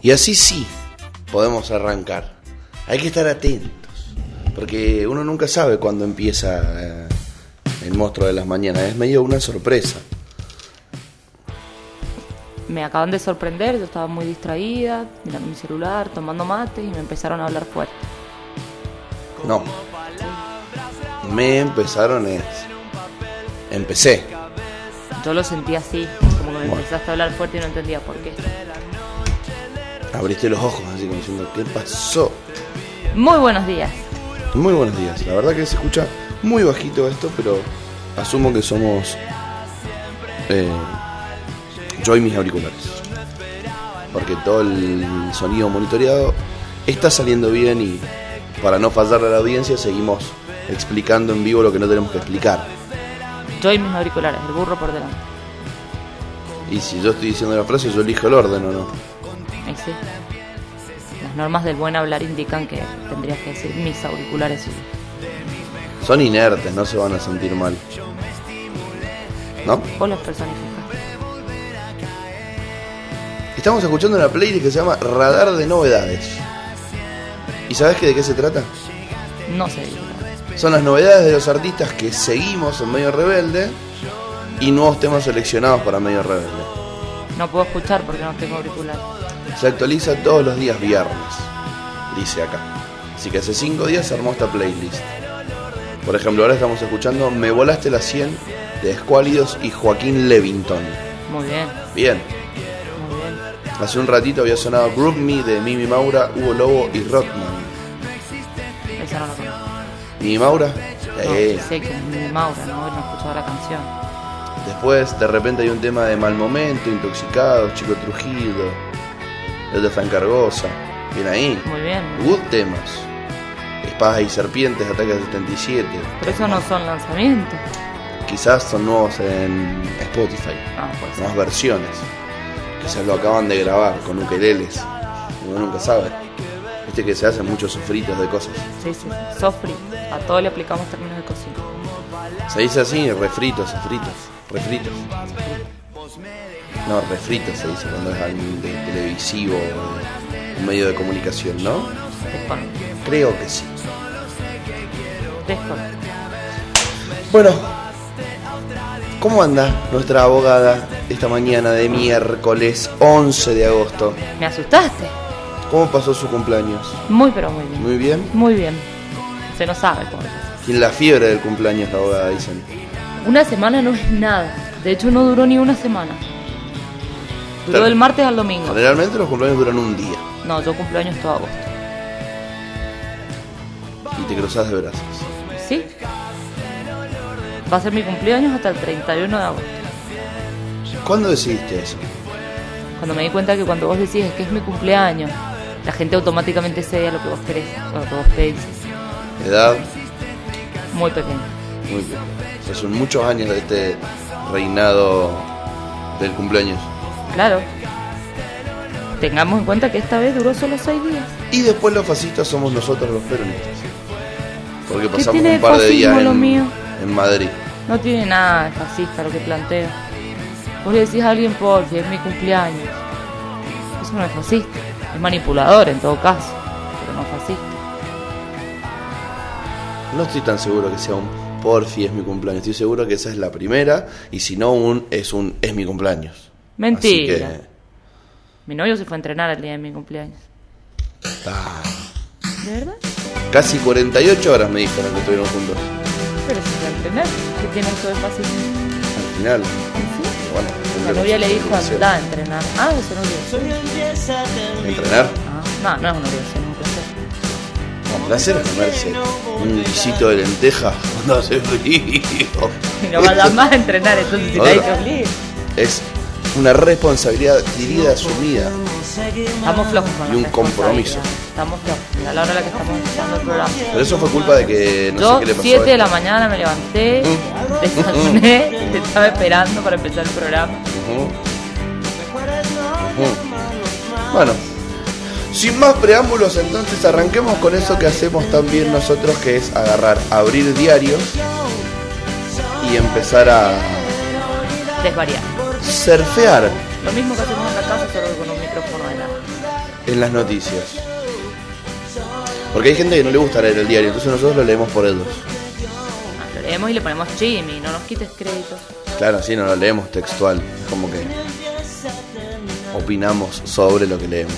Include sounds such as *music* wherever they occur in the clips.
Y así sí podemos arrancar. Hay que estar atentos, porque uno nunca sabe cuándo empieza eh, el monstruo de las mañanas. Es medio una sorpresa. Me acaban de sorprender, yo estaba muy distraída, mirando mi celular, tomando mate y me empezaron a hablar fuerte. No. Me empezaron es. Empecé. Yo lo sentí así, como que me Bueno. empezaste a hablar fuerte y no entendía por qué. Abriste los ojos así como diciendo, ¿qué pasó? Muy buenos días. Muy buenos días. La verdad que se escucha muy bajito esto, pero asumo que somos eh, yo y mis auriculares. Porque todo el sonido monitoreado está saliendo bien y para no fallar a la audiencia seguimos explicando en vivo lo que no tenemos que explicar. Yo y mis auriculares, el burro por delante. Y si yo estoy diciendo la frase, yo elijo el orden o no. Sí. Las normas del buen hablar indican que tendrías que decir mis auriculares y Son inertes, no se van a sentir mal. ¿No? vos los personificaste. Estamos escuchando una playlist que se llama Radar de Novedades. ¿Y sabes que de qué se trata? No sé. Son las novedades de los artistas que seguimos en Medio Rebelde y nuevos temas seleccionados para Medio Rebelde. No puedo escuchar porque no tengo auriculares. Se actualiza todos los días viernes, dice acá. Así que hace cinco días se armó esta playlist. Por ejemplo, ahora estamos escuchando Me volaste la 100 de Escuálidos y Joaquín Levington. Muy bien, Bien, muy bien. hace un ratito había sonado Group Me de Mimi Maura, Hugo Lobo y Rockman. Esa no la conozco. Mimi Maura, No, eh, sé que es mi Maura, no, no he escuchado la canción. Después, de repente, hay un tema de Mal Momento, Intoxicados, Chico Trujillo, el de Frank Argosa. Bien ahí. Muy bien. Good temas. Espadas y Serpientes, Ataque del 77. Pero eso no son lanzamientos. Quizás son nuevos en Spotify. Ah, pues Nuevas versiones. Quizás lo acaban de grabar con ukeleles. Uno nunca sabe. Viste que se hacen muchos sofritos de cosas. sí, sí. Sofri. A todo le aplicamos términos de cocina. Se dice así, refritos, sofritos, refritos. No, refritos se dice cuando es algo de televisivo, de- un medio de comunicación, ¿no? Desconozco. Creo que sí. Desconozco. Bueno, ¿cómo anda nuestra abogada esta mañana de miércoles 11 de agosto? ¿Me asustaste? ¿Cómo pasó su cumpleaños? Muy, pero muy bien. ¿Muy bien? Muy bien. Se no sabe cómo. Sin la fiebre del cumpleaños, la abogada, dicen. Una semana no es nada. De hecho, no duró ni una semana. Duró Claro. del martes al domingo. Generalmente los cumpleaños duran un día No, yo cumplo años todo agosto. y te cruzas de brazos. ¿Sí? Va a ser mi cumpleaños hasta el 31 de agosto. ¿Cuándo decidiste eso? Cuando me di cuenta que cuando vos decís que es mi cumpleaños, la gente automáticamente cede a lo que vos querés, o lo que vos pedís. Edad, Muy pequeño. muy bien. O sea, son muchos años de este reinado del cumpleaños. Claro. Tengamos en cuenta que esta vez duró solo seis días. Y después los fascistas somos nosotros los peronistas. Porque ¿Qué pasamos un par de días en, mío? en Madrid. No tiene nada de fascista lo que planteo. Vos le decís a alguien por si es mi cumpleaños. Eso no es fascista. Es manipulador en todo caso, pero no fascista. No estoy tan seguro que sea un porfi es mi cumpleaños. Estoy seguro que esa es la primera. Y si no, un es un es mi cumpleaños. Mentira. Así Mi novio se fue a entrenar el día de mi cumpleaños. que. ah, ¿De verdad? casi 48 horas me dijeron que estuvieron juntos. Pero se fue a entrenar. ¿Qué tiene eso de fascismo? Al final. Bueno, La novia le dijo anda a entrenar. Ah, ese novio. ¿Entrenar? Ah, no, no es una obligación, es un placer. Un placer es comerse un guisito de lenteja cuando hace frío. *laughs* Y no vayas más a entrenar, entonces si Ahora. te. Es una responsabilidad adquirida, asumida. Estamos flojos con Y un compromiso. Estamos flojos. A la hora en la que estamos empezando el programa. Pero eso fue culpa de que no Yo, sé qué le pasó. 7 a de la mañana me levanté, Mm. desayuné, te *laughs* estaba esperando para empezar el programa. Ujú. Ujú. Bueno, sin más preámbulos, entonces arranquemos con eso que hacemos también nosotros, que es agarrar, abrir diarios y empezar a Desvariar. surfear. Lo mismo que hacemos en la casa, solo con un micrófono de nada. en las noticias. Porque hay gente que no le gusta leer el diario, entonces nosotros lo leemos por ellos. Ah, Lo leemos y le ponemos Jimmy, no nos quites créditos. Claro, sí, no lo leemos textual, como que opinamos sobre lo que leemos.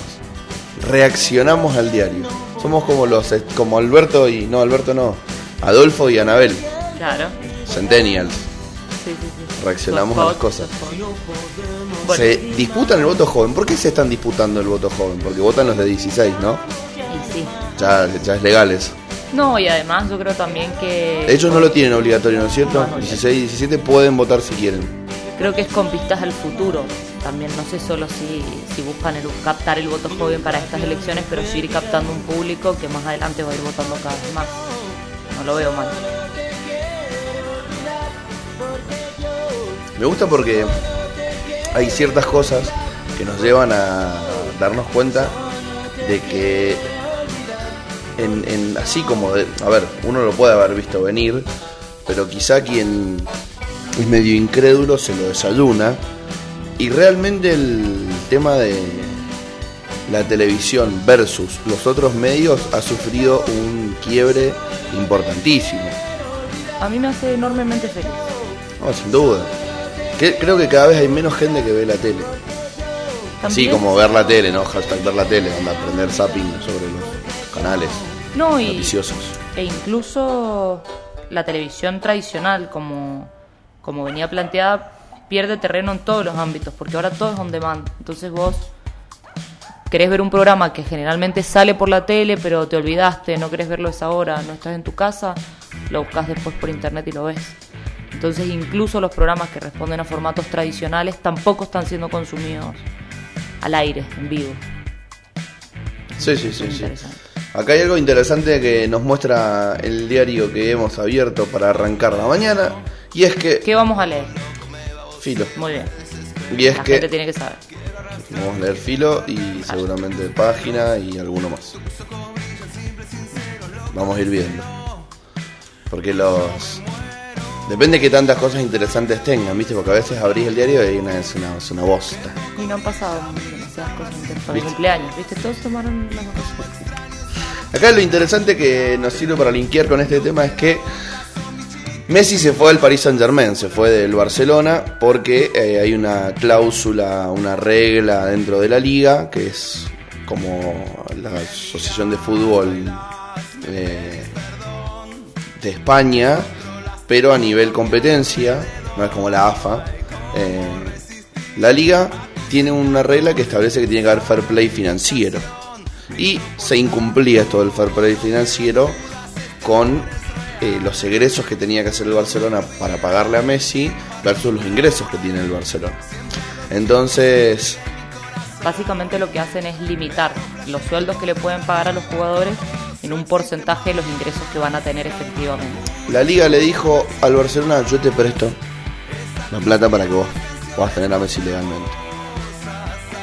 Reaccionamos al diario. Somos como los como Alberto y no Alberto no, Adolfo y Anabel, Claro. Centennials. Sí, sí, sí. Reaccionamos a las cosas. Bueno, Se disputan el voto joven. ¿Por qué se están disputando el voto joven? Porque votan los de 16, ¿no? y sí. Ya, ya es legal eso. No, y además yo creo también que... Ellos no lo tienen obligatorio, ¿no es cierto? No, no, 16 y 17 pueden votar si quieren. Creo que es con vistas al futuro. También no sé solo si, si buscan el, captar el voto joven para estas elecciones, pero sí ir captando un público que más adelante va a ir votando cada vez más. No lo veo mal. Me gusta porque hay ciertas cosas que nos llevan a darnos cuenta de que así como de- a ver, uno lo puede haber visto venir, pero quizá quien es medio incrédulo se lo desayuna y realmente el tema de la televisión versus los otros medios ha sufrido un quiebre importantísimo. A mí me hace enormemente feliz. No, sin duda. Que- creo que cada vez hay menos gente que ve la tele. También- como ver la tele, ¿no? Hashtag ver la tele, anda a aprender zapping sobre los canales No, y, noticiosos. e incluso la televisión tradicional, como, como venía planteada, pierde terreno en todos los ámbitos, porque ahora todo es on demand. Entonces vos querés ver un programa que generalmente sale por la tele, pero te olvidaste, no querés verlo a esa hora, no estás en tu casa, lo buscas después por internet y lo ves. Entonces incluso los programas que responden a formatos tradicionales tampoco están siendo consumidos al aire, en vivo. Sí, sí, sí, sí. Acá hay algo interesante que nos muestra el diario que hemos abierto para arrancar la mañana. Y es que. ¿Qué vamos a leer? Filo. Muy bien. Y es La que. gente tiene que saber. Vamos a leer filo y seguramente página y alguno más. Vamos a ir viendo. Porque los. Depende que tantas cosas interesantes tengan, ¿viste? Porque a veces abrís el diario y hay una, es, una, es una bosta. Y no han pasado demasiadas cosas interesantes. ¿Viste? cumpleaños, ¿viste? Todos tomaron las vacaciones. Acá lo interesante que nos sirve para linkear con este tema es que Messi se fue al Paris Saint Germain, se fue del Barcelona porque eh, hay una cláusula, una regla dentro de la liga que es como la Asociación de Fútbol eh, de España, pero a nivel competencia, no es como la AFA. eh, la liga tiene una regla que establece que tiene que haber fair play financiero y se incumplía esto del fair play financiero con eh, los egresos que tenía que hacer el Barcelona para pagarle a Messi versus los ingresos que tiene el Barcelona. Entonces, Básicamente lo que hacen es limitar los sueldos que le pueden pagar a los jugadores en un porcentaje de los ingresos que van a tener efectivamente. la liga le dijo al Barcelona, yo te presto la plata para que vos puedas tener a Messi legalmente.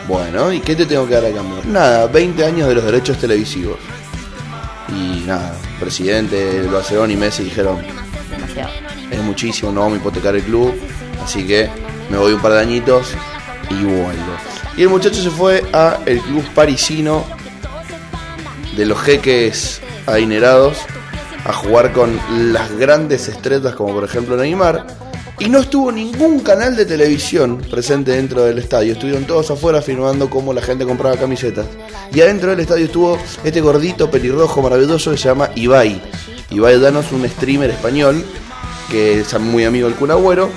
Bueno, ¿y qué te tengo que dar a cambio? Nada, 20 años de los derechos televisivos. Nada, presidente del Barcelona y Messi dijeron, Demasiado. es muchísimo, no vamos a hipotecar el club, así que me voy un par de añitos y vuelvo. Y el muchacho se fue a el club parisino de los jeques adinerados a jugar con las grandes estrellas como por ejemplo Neymar y no estuvo ningún canal de televisión presente dentro del estadio, estuvieron todos afuera filmando cómo la gente compraba camisetas. Y adentro del estadio estuvo este gordito pelirrojo maravilloso que se llama Ibai. Ibai Danos, un streamer español que es muy amigo del Kun Agüero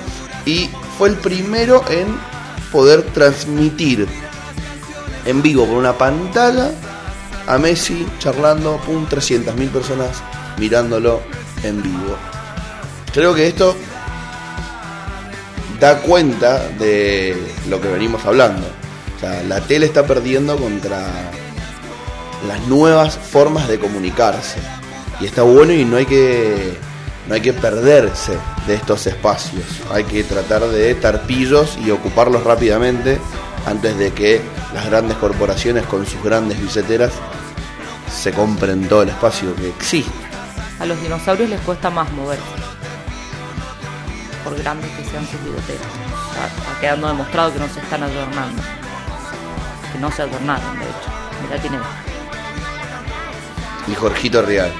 y fue el primero en poder transmitir en vivo por una pantalla a Messi charlando, pum, 300.000 personas mirándolo en vivo. Creo que esto da cuenta de lo que venimos hablando. O sea, la tele está perdiendo contra las nuevas formas de comunicarse. Y está bueno y no hay que no hay que perderse de estos espacios. Hay que tratar de estar pillos y ocuparlos rápidamente antes de que las grandes corporaciones con sus grandes billeteras se compren todo el espacio que existe. A los dinosaurios les cuesta más moverse. Por grandes que sean sus biblioteras. Está, está quedando demostrado que no se están adornando. Que no se adornaron, de hecho. Mirá Tinelli. Y Jorgito Real,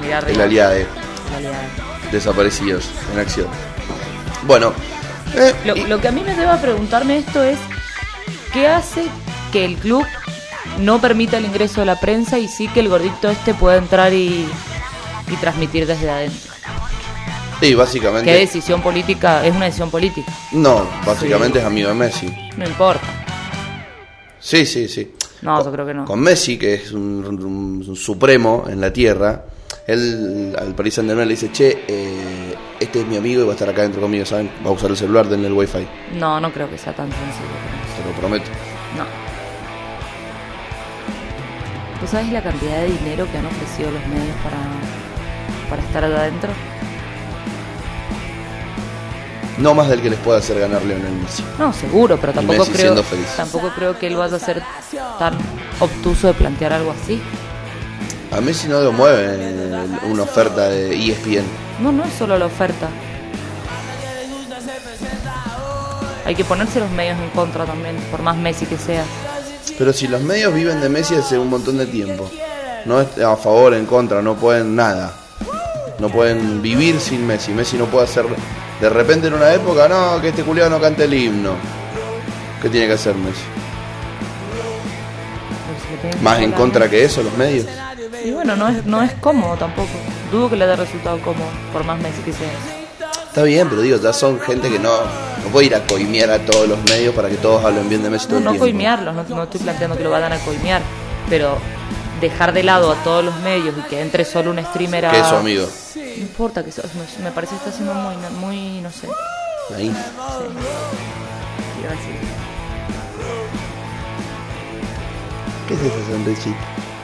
Mirá el Real. aliade, El aliado. desaparecidos en acción. Bueno, eh, Lo, y- lo que a mí me lleva a preguntarme esto es, ¿qué hace que el club no permita el ingreso de la prensa y sí que el gordito este pueda entrar y, y transmitir desde adentro? Sí, básicamente. ¿Qué decisión política? Es una decisión política, No, básicamente Sí. es amigo de Messi. no importa. Sí, sí, sí. No, Con- yo creo que no. Con Messi, que es un, un- un supremo en la tierra, él al Paris Saint Germain le dice, che, eh, este es mi amigo y va a estar acá dentro conmigo, ¿saben? Va a usar el celular, denle el wifi, No, no creo que sea tan sencillo. te lo prometo. No. ¿Tú sabes la cantidad de dinero que han ofrecido los medios para, para estar allá adentro? No más del que les pueda hacer ganar Lionel Messi. No, seguro, pero tampoco Messi creo, tampoco creo que él vaya a ser tan obtuso de plantear algo así. A Messi no lo mueve eh, una oferta de ESPN. No, no es solo la oferta. Hay que ponerse los medios en contra también, por más Messi que sea. Pero si los medios viven de Messi hace un montón de tiempo, no es a favor, en contra, no pueden nada. No pueden vivir sin Messi. Messi no puede hacer. De repente en una época, no, que este culiado no cante el himno. ¿Qué tiene que hacer Messi? Más en contra que eso, los medios. Y bueno, no es, no es cómodo tampoco. Dudo que le haya resultado cómodo, por más Messi que sea. Está bien, pero digo, ya son gente que no, no puede ir a coimear a todos los medios para que todos hablen bien de Messi todo No, el no tiempo. coimearlos, no, no estoy planteando que lo vayan a coimear, pero dejar de lado a todos los medios y que entre solo un streamer a... Que es su amigo. No importa, que eso, me, me parece que está siendo muy, muy, no sé. Ahí. decir. ¿Qué es esa sonrisita?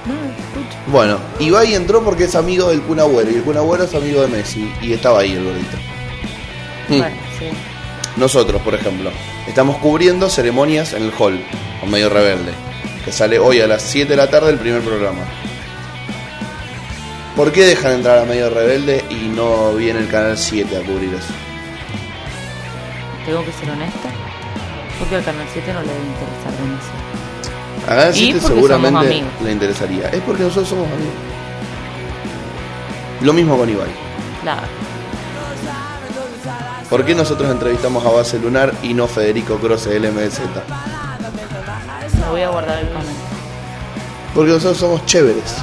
No, escucho. Bueno, Ibai entró porque es amigo del Kun Agüero y el Kun Agüero es amigo de Messi y estaba ahí el gordito. Mm. Bueno, sí. Nosotros, por ejemplo, estamos cubriendo ceremonias en el hall con Medio Rebelde, que sale hoy a las 7 de la tarde el primer programa. ¿Por qué dejan entrar a Medio Rebelde y no viene el canal 7 a cubrir eso? Tengo que ser honesta, porque al Canal 7 no le debe interesar demasiado. A Canal Y 7 porque seguramente le interesaría. Es porque nosotros somos amigos. Lo mismo con Ibai. Claro. ¿Por qué nosotros entrevistamos a Base Lunar y no Federico Croce del MDZ? Me voy a guardar el comment. Porque nosotros somos chéveres.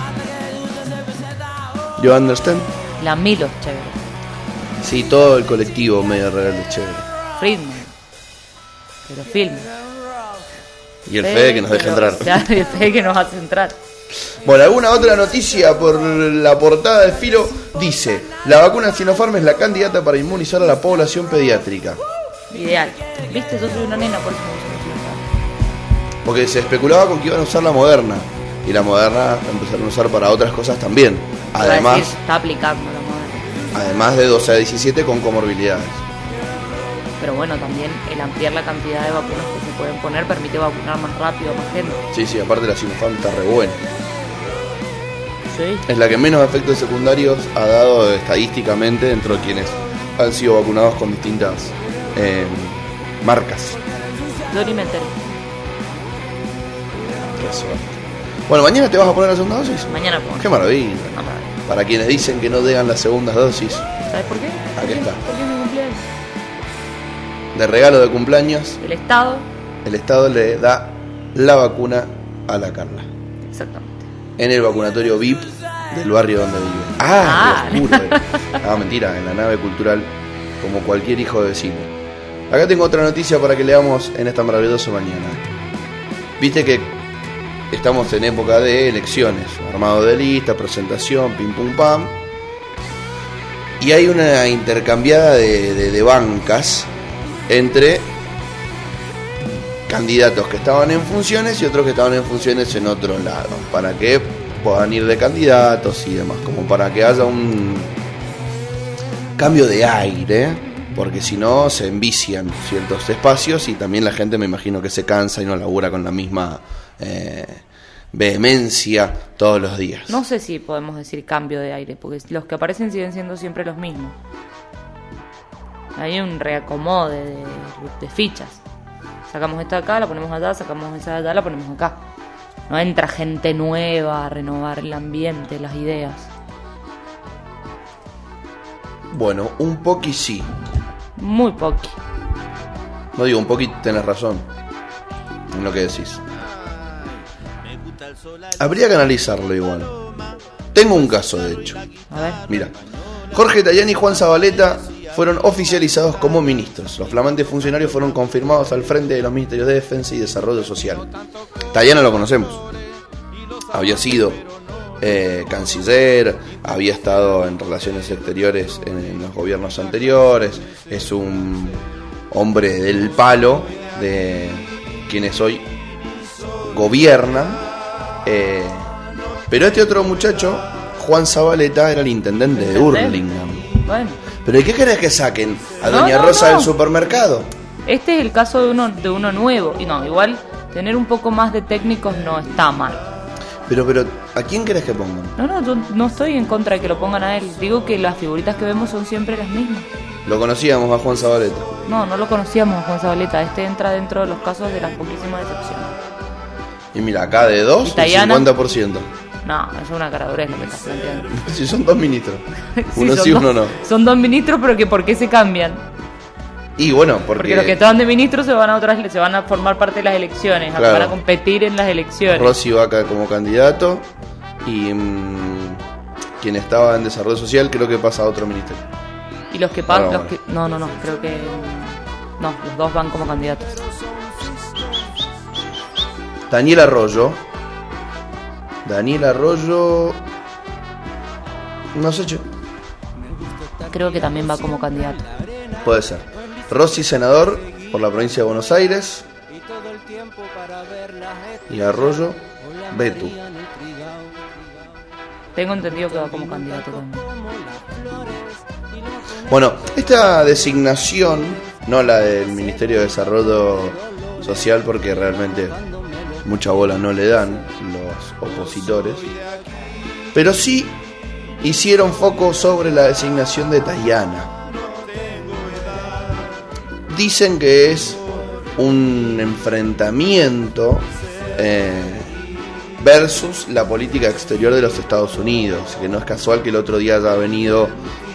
¿You understand? La Milo, chévere. Sí, todo el colectivo medio rebelde es chévere. Friedman. Pero filme. Y el Fede que nos deja entrar. Claro, el Fede que nos hace entrar. Bueno, alguna otra noticia por la portada del filo dice: La vacuna Sinopharm es la candidata para inmunizar a la población pediátrica. Ideal. Viste, yo soy una nena, por eso me gusta Porque se especulaba con que iban a usar la moderna. Y la moderna empezaron a usar para otras cosas también. Además, decir, está aplicando la además de 12 a 17 con comorbilidades. Pero bueno, también el ampliar la cantidad de vacunas que se pueden poner permite vacunar más rápido a más gente. Sí, sí, aparte la Sinopharm está re buena. Sí. Es la que menos efectos secundarios ha dado estadísticamente dentro de quienes han sido vacunados con distintas eh, marcas. Yo ni me enteré. Qué suerte. Bueno, mañana te vas a poner la segunda dosis. Mañana pongo. Qué maravilla. Para quienes dicen que no dejan las segundas dosis ¿Sabes por qué? Aquí está. Porque es mi cumpleaños. de regalo de cumpleaños, El Estado, el Estado le da la vacuna a la Carla. exactamente. En el vacunatorio VIP del barrio donde vive. Ah. Ah, qué oscuro, eh. Ah, mentira, en la nave cultural, como cualquier hijo de vecino. Acá tengo otra noticia para que leamos en esta maravillosa mañana. Viste que estamos en época de elecciones, armado de lista, presentación, pim pum pam. Y hay una intercambiada de, de- bancas entre candidatos que estaban en funciones y otros que estaban en funciones en otro lado, para que puedan ir de candidatos y demás, como para que haya un cambio de aire, porque si no se envician ciertos espacios y también la gente me imagino que se cansa y no labura con la misma eh, vehemencia todos los días. No sé si podemos decir cambio de aire, porque los que aparecen siguen siendo siempre los mismos. Hay un reacomode de, de fichas. Sacamos esta de acá, la ponemos allá, sacamos esa de allá, la ponemos acá. no entra gente nueva a renovar el ambiente, las ideas. Bueno, un poqui sí. Muy poqui. No digo, un poqui tenés razón en lo que decís. Habría que analizarlo igual. Tengo un caso, de hecho. A ver. Mira, Jorge Tayani y Juan Zabaleta fueron oficializados como ministros. Los flamantes funcionarios fueron confirmados al frente de los ministerios de Defensa y Desarrollo Social. Tayana lo conocemos. Había sido eh, canciller, había estado en relaciones exteriores en, en los gobiernos anteriores, es un hombre del palo de quienes hoy gobiernan. Eh, pero este otro muchacho, Juan Zabaleta, era el intendente de. Hurlingham. Bueno, ¿Pero ¿y qué querés que saquen? ¿A No, Doña no, Rosa no. del supermercado? este es el caso de uno, de uno nuevo. Y no, igual tener un poco más de técnicos no está mal. Pero, pero, ¿a quién querés que pongan? No, no, yo no estoy en contra de que lo pongan a él. Digo que las figuritas que vemos son siempre las mismas. Lo conocíamos a Juan Zabaleta. No, no lo conocíamos a Juan Zabaleta. Este entra dentro de los casos de las poquísimas excepciones. Y mira, acá de dos, ¿Y el Tayana? 50%. No, es una caradurez lo que estás planteando. *laughs* Si son dos ministros. *laughs* Uno sí, dos- uno no. Son dos ministros, pero que ¿por qué se cambian? Y bueno, Porque, porque, los que estaban de ministros se van a otras, se van a formar parte de las elecciones, Claro. van a competir en las elecciones. Rossi va acá como candidato y mm, quien estaba en desarrollo social creo que pasa a otro ministerio. Y los que pagan, Ahora, los que, no, no, no, creo que no, los dos van como candidatos. Daniel Arroyo. Daniel Arroyo. No sé, che. Creo que también va como candidato. Puede ser. Rossi, senador por la provincia de Buenos Aires. Y Arroyo, Betu. Tengo entendido que va como candidato también. Bueno, esta designación, no la del Ministerio de Desarrollo Social, porque realmente mucha bola no le dan los opositores, pero sí hicieron foco sobre la designación de Tayana. Dicen que es un enfrentamiento eh, versus la política exterior de los Estados Unidos, que no es casual que el otro día haya venido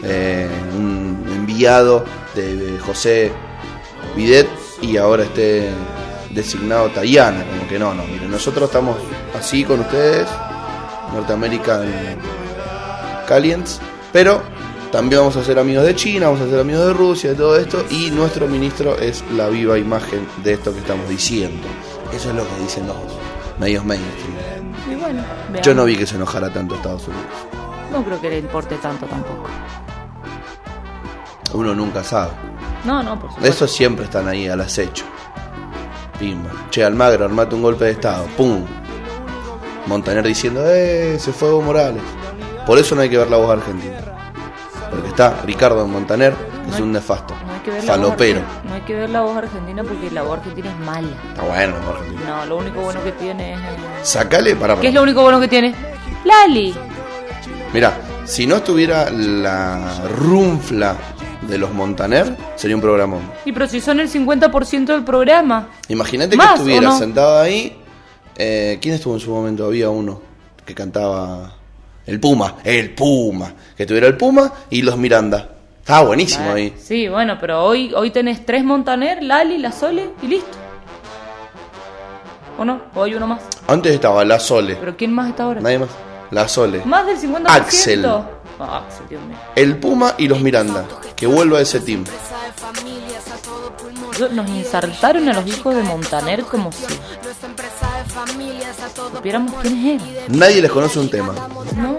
eh, un enviado de José Bidet y ahora esté designado Tayana, como que no, no, miren, nosotros estamos así con ustedes, Norteamerican Calients, pero también vamos a ser amigos de China, vamos a ser amigos de Rusia, de todo esto, y nuestro ministro es la viva imagen de esto que estamos diciendo. Eso es lo que dicen los medios mainstream. Y bueno, veamos. Yo no vi que se enojara tanto Estados Unidos. No creo que le importe tanto tampoco. Uno nunca sabe. No, no, por supuesto. Esos siempre están ahí al acecho. Pimba. Che, Almagro, armate un golpe de estado. ¡Pum! Montaner diciendo, ¡eh! Se fue Evo Morales. Por eso no hay que ver la voz argentina. Porque está Ricardo Montaner, que es un nefasto. No hay que ver Falopero. No hay que ver la voz argentina porque la voz argentina es mala. Está bueno la voz argentina. No, lo único bueno que tiene es. Sacale para ¿Qué es lo único bueno que tiene? Lali. Mira, si no estuviera la runfla de los Montaner, sería un programón. Y pero si son el 50% del programa. Imagínate que ¿Más, estuviera no? sentado ahí. eh, ¿Quién estuvo en su momento? Había uno que cantaba. El Puma, el Puma. Que tuviera el Puma y los Miranda. Estaba buenísimo Ah, ahí. Sí, bueno, pero hoy, hoy tenés tres Montaner, Lali, La Sole y listo. ¿O no? ¿O hay uno más? Antes estaba La Sole. ¿Pero quién más está ahora? Nadie más. La Sole. ¿Más del 50%? Axel. Ah, Axel, Dios mío. El Puma y los Miranda. Que vuelva a ese team. Nos insertaron a los hijos de Montaner como si supiéramos quiénes eran. Nadie les conoce un tema. No,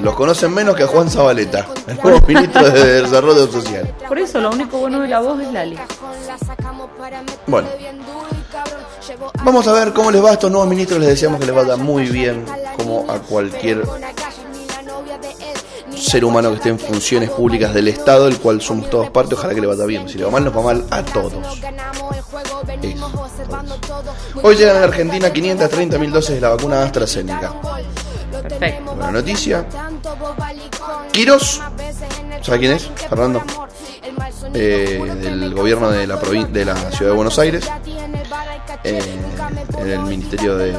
Los conocen menos que a Juan Zabaleta, el nuevo *laughs* ministro de Desarrollo Social. por eso lo único bueno de la voz es Lali. Bueno, vamos a ver cómo les va a estos nuevos ministros. Les deseamos que les vaya muy bien, como a cualquier ser humano que esté en funciones públicas del Estado, del cual somos todos parte. Ojalá que le vaya bien. Si le va mal, nos va mal a todos. Eso, todos. Hoy llegan a Argentina 530.000 dosis de la vacuna AstraZeneca. Perfecto. Buena noticia. Quirós, ¿sabe quién es? Fernando. Eh, del gobierno de la, de la ciudad de Buenos Aires. eh, en el Ministerio de.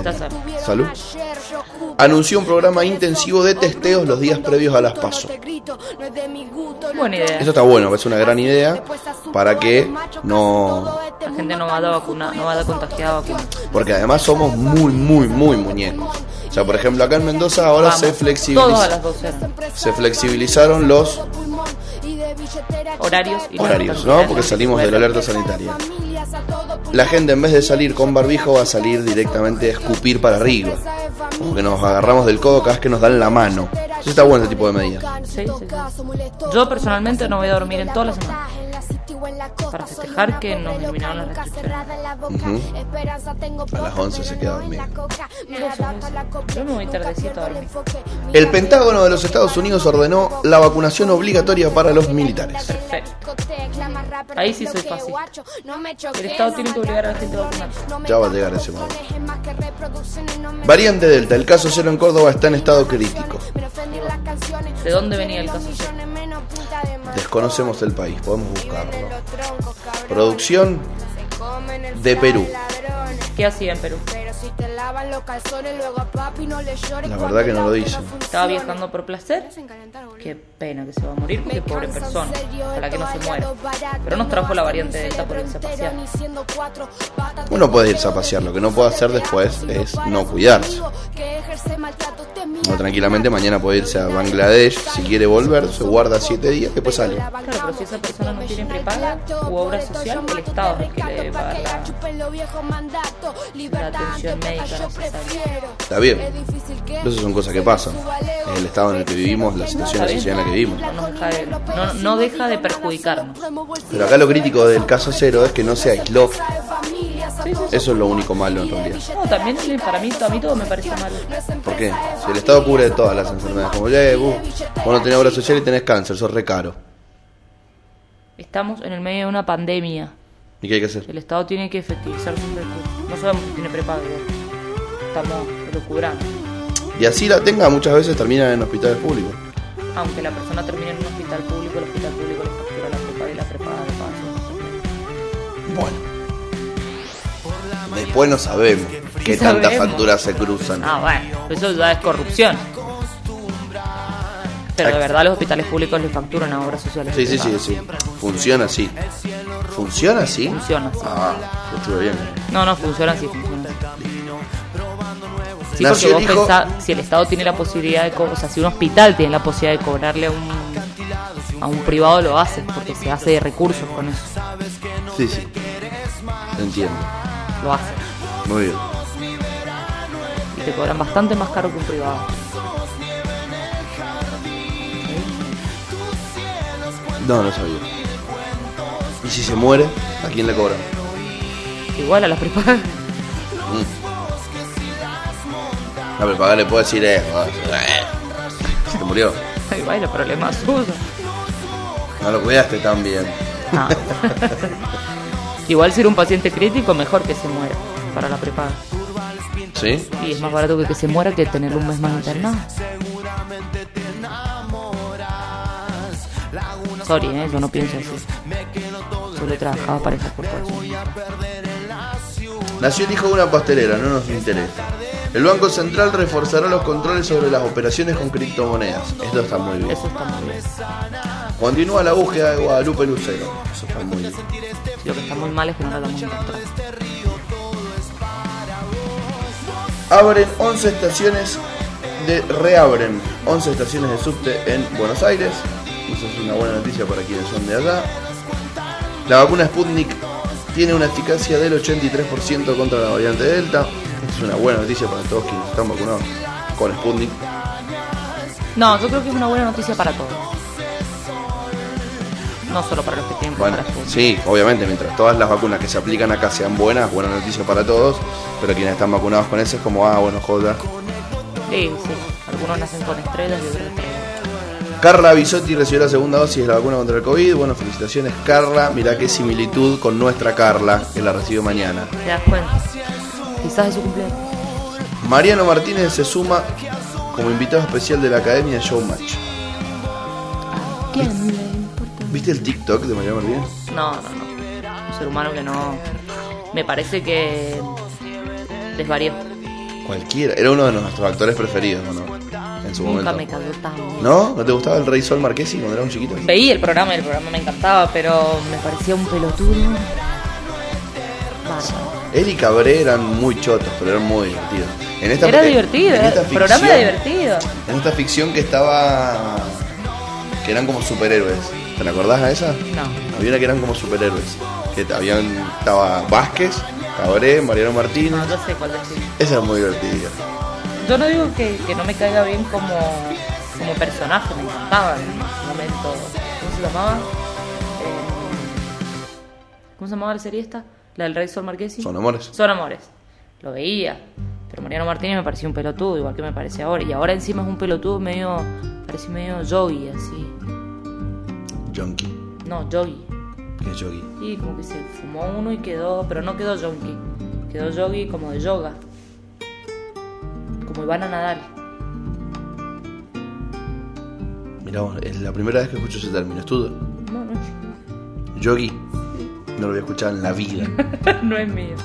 Salud, anunció un programa intensivo de testeos los días previos a las PASO. Buena idea. Eso está bueno, es una gran idea para que no... La gente no va a dar vacuna, no va a dar contagiada vacuna. Porque además somos muy, muy, muy muñecos. O sea, por ejemplo, acá en Mendoza ahora Vamos, se, Todos a flexibiliza, las 12 horas. se flexibilizaron los Horarios y horarios, ¿no? Porque salimos de la alerta sanitaria. La gente en vez de salir con barbijo va a salir directamente a escupir para arriba. Como que nos agarramos del codo cada vez que nos dan la mano. Eso está bueno este tipo de medidas. Sí, sí, sí. Yo personalmente no voy a dormir en toda la semana. Para festejar que nos eliminaron las restricciones. Ujú. A las 11 se queda dormido. Yo me voy tardecito a dormir. El Pentágono de los Estados Unidos ordenó la vacunación obligatoria para los militares. Perfecto. Ahí sí soy fácil. El Estado tiene que obligar a la gente a vacunarse. Ya va a llegar ese momento. Variante Delta, el caso cero en Córdoba está en estado crítico. ¿De dónde venía el caso? Desconocemos el país, podemos buscarlo. Producción de Perú. ¿Qué hacía en Perú? La verdad que no lo dice. Estaba viajando por placer. Qué pena que se va a morir porque pobre persona. Para que no se muera. Pero nos trajo la variante Delta por irse a pasear. Uno puede irse a pasear, lo que no puede hacer después es no cuidarse. No, tranquilamente mañana puede irse a Bangladesh, si quiere volver, se guarda siete días, después sale. Claro, pero si esa persona no tiene prepaga u obra social, el Estado es el que le debe pagar la, la atención médica necesaria. Está bien. Pero esas son cosas que pasan. En el estado en el que vivimos, la situación, la sociedad en la que vivimos. No, deja de, no, no deja de perjudicarnos. Pero acá lo crítico del caso cero es que no se aisló. Eso es lo único malo en realidad. No, también para mí, a mí todo me parece malo. ¿Por qué? Si el Estado cubre todas las enfermedades, como ya, vos, vos no tenés obra social y tenés cáncer, sos re caro. Estamos en el medio de una pandemia. ¿Y qué hay que hacer? El Estado tiene que efectivizar sus recursos. No sabemos si tiene prepago. Estamos elucubrando. Y así la tenga, muchas veces termina en hospitales públicos. Aunque la persona termine en un hospital público, el hospital público le factura la prepaga y la prepaga de paso. Bueno. Después no sabemos *laughs* qué tantas sabemos? facturas se cruzan. Ah, bueno, eso ya es corrupción. Pero de verdad los hospitales públicos le facturan a obras sociales. Sí, sí, sí, sí. Funciona así. ¿Funciona así? Funciona así. Ah, estuve bien. No, no, funciona así, funciona así. Sí, Nació porque vos pensás, si el Estado tiene la posibilidad de, co- o sea, si un hospital tiene la posibilidad de cobrarle a un, a un privado, lo hace, porque se hace de recursos con eso, Sí, sí. Entiendo. lo hace. Muy bien. Y te cobran bastante más caro que un privado. No, no sabía. ¿Y si se muere? ¿A quién le cobran? Igual a las prepagas. A ver, pagar le puedo decir, eh, ah, eh, se te murió. *laughs* Igual el problema suyo. No lo cuidaste tan bien. No. *laughs* Igual si era un paciente crítico, mejor que se muera para la prepaga. ¿Sí? Y es más barato que que se muera que tenerlo un mes más internado. Sorry, ¿eh? yo no pienso así. Solo he trabajado para esa corporación. Nació el hijo de una pastelera, no nos interesa. El Banco Central reforzará los controles sobre las operaciones con criptomonedas. Esto está muy bien. Eso está muy bien. Continúa la búsqueda de Guadalupe Lucero. Eso está muy bien. Lo que está muy mal es que no la damos. Abren 11 estaciones de reabren 11 estaciones de subte en Buenos Aires. Eso es una buena noticia para quienes son de allá. La vacuna Sputnik tiene una eficacia del 83% contra la variante Delta. Esta es una buena noticia para todos quienes están vacunados con Sputnik. No, yo creo que es una buena noticia para todos. No solo para los que tienen Bueno, públicas. sí, obviamente, mientras todas las vacunas que se aplican acá sean buenas, buena noticia para todos, pero quienes están vacunados con ese es como, ah, bueno, joda. Sí, sí. Algunos nacen con estrellas y otros estrellas. Carla Bisotti recibió la segunda dosis de la vacuna contra el COVID. Bueno, felicitaciones, Carla. Mirá qué similitud con nuestra Carla, que la recibió mañana. ¿Te das cuenta? Quizás es su cumpleaños. Mariano Martínez se suma como invitado especial de la Academia Showmatch. ¿Quién le importa? ¿Viste el TikTok de Mariano Martínez? No, no, no. Un ser humano que no. me parece que desvarió. Cualquiera. Era uno de nuestros actores preferidos, ¿no? En su Nunca momento. me tan bien. ¿No? ¿No te gustaba el Rey Sol Marquesi cuando era un chiquito? Veía el programa y el programa me encantaba, pero me parecía un pelotudo. Bárbaro. Él y Cabré eran muy chotos, pero eran muy divertidos. En esta, Era divertido, en esta el programa era ficción- divertido. En esta ficción que estaba. que eran como superhéroes. ¿Te la acordás a esa? No. Había una que eran como superhéroes. Que habían. estaba Vázquez, Cabré, Mariano Martínez. No, yo sé cuál decir. Esa era muy divertida. Yo no digo que, que no me caiga bien como, como personaje, me encantaba en su momento. ¿Cómo se llamaba? Eh, ¿Cómo se llamaba la serie esta? La del Rey Sol Marquesi. Son amores. Son amores. Lo veía. Pero Mariano Martínez me parecía un pelotudo, igual que me parece ahora. Y ahora encima es un pelotudo medio. Parece medio yogi, así. Jonky. No, yogi. Que es yogi. Y como que se fumó uno y quedó. Pero no quedó yogi. Quedó yogi como de yoga. Como Ivana Nadal. Mirá vos, es la primera vez que escucho ese término. Estudio. No, no, Yogi. No lo voy a escuchar en la vida. *laughs* no es mío.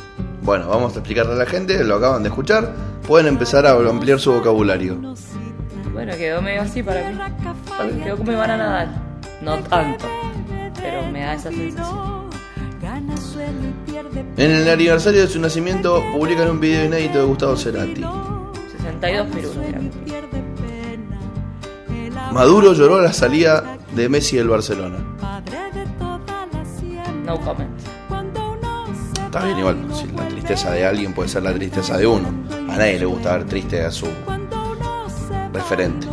Bueno, vamos a explicarle a la gente, lo acaban de escuchar. Pueden empezar a ampliar su vocabulario. Bueno, quedó medio así para mí. Quedó como Ivana Nadal. No tanto. Pero me da esa sensación. En el aniversario de su nacimiento publican un video inédito de Gustavo Cerati. 62 pirulos era. Maduro lloró la salida de Messi del Barcelona. No comment. Está bien, igual, si la tristeza de alguien puede ser la tristeza de uno. A nadie le gusta ver triste a su referente.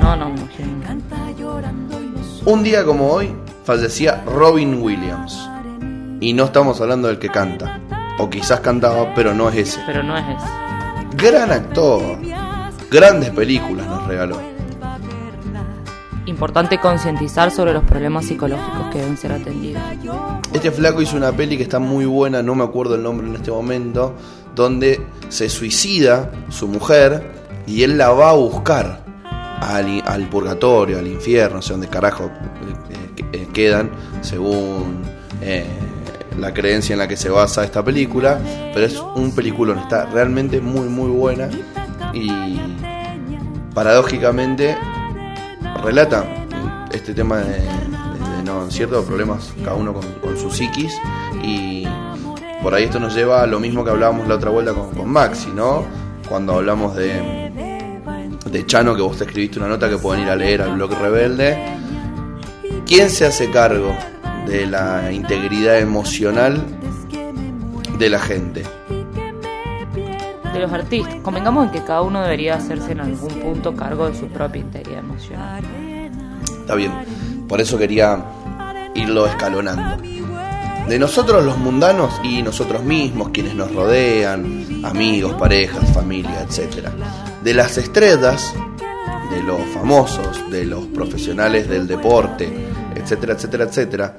No, no, mujer. Un día como hoy fallecía Robin Williams. Y no estamos hablando del que canta. O quizás cantaba, pero no es ese. Pero no es eso. Gran actor. Grandes películas nos regaló. Importante concientizar sobre los problemas psicológicos que deben ser atendidos. Este flaco hizo una peli que está muy buena, no me acuerdo el nombre en este momento, donde se suicida su mujer y él la va a buscar al, al purgatorio, al infierno, no sé dónde carajo eh, eh, quedan, según eh, la creencia en la que se basa esta película, pero es un peliculón, está realmente muy muy buena y paradójicamente relata este tema de, de- no ciertos problemas cada uno con, con su psiquis y por ahí esto nos lleva a lo mismo que hablábamos la otra vuelta con, con Maxi, ¿no? Cuando hablamos de, de Chano, que vos te escribiste una nota que pueden ir a leer al blog Rebelde. ¿Quién se hace cargo de la integridad emocional de la gente? De los artistas. Convengamos en que cada uno debería hacerse en algún punto cargo de su propia integridad emocional. Está bien, por eso quería irlo escalonando. De nosotros los mundanos y nosotros mismos, quienes nos rodean, amigos, parejas, familia, etc. De las estrellas, de los famosos, de los profesionales del deporte, etcétera, etcétera, etcétera.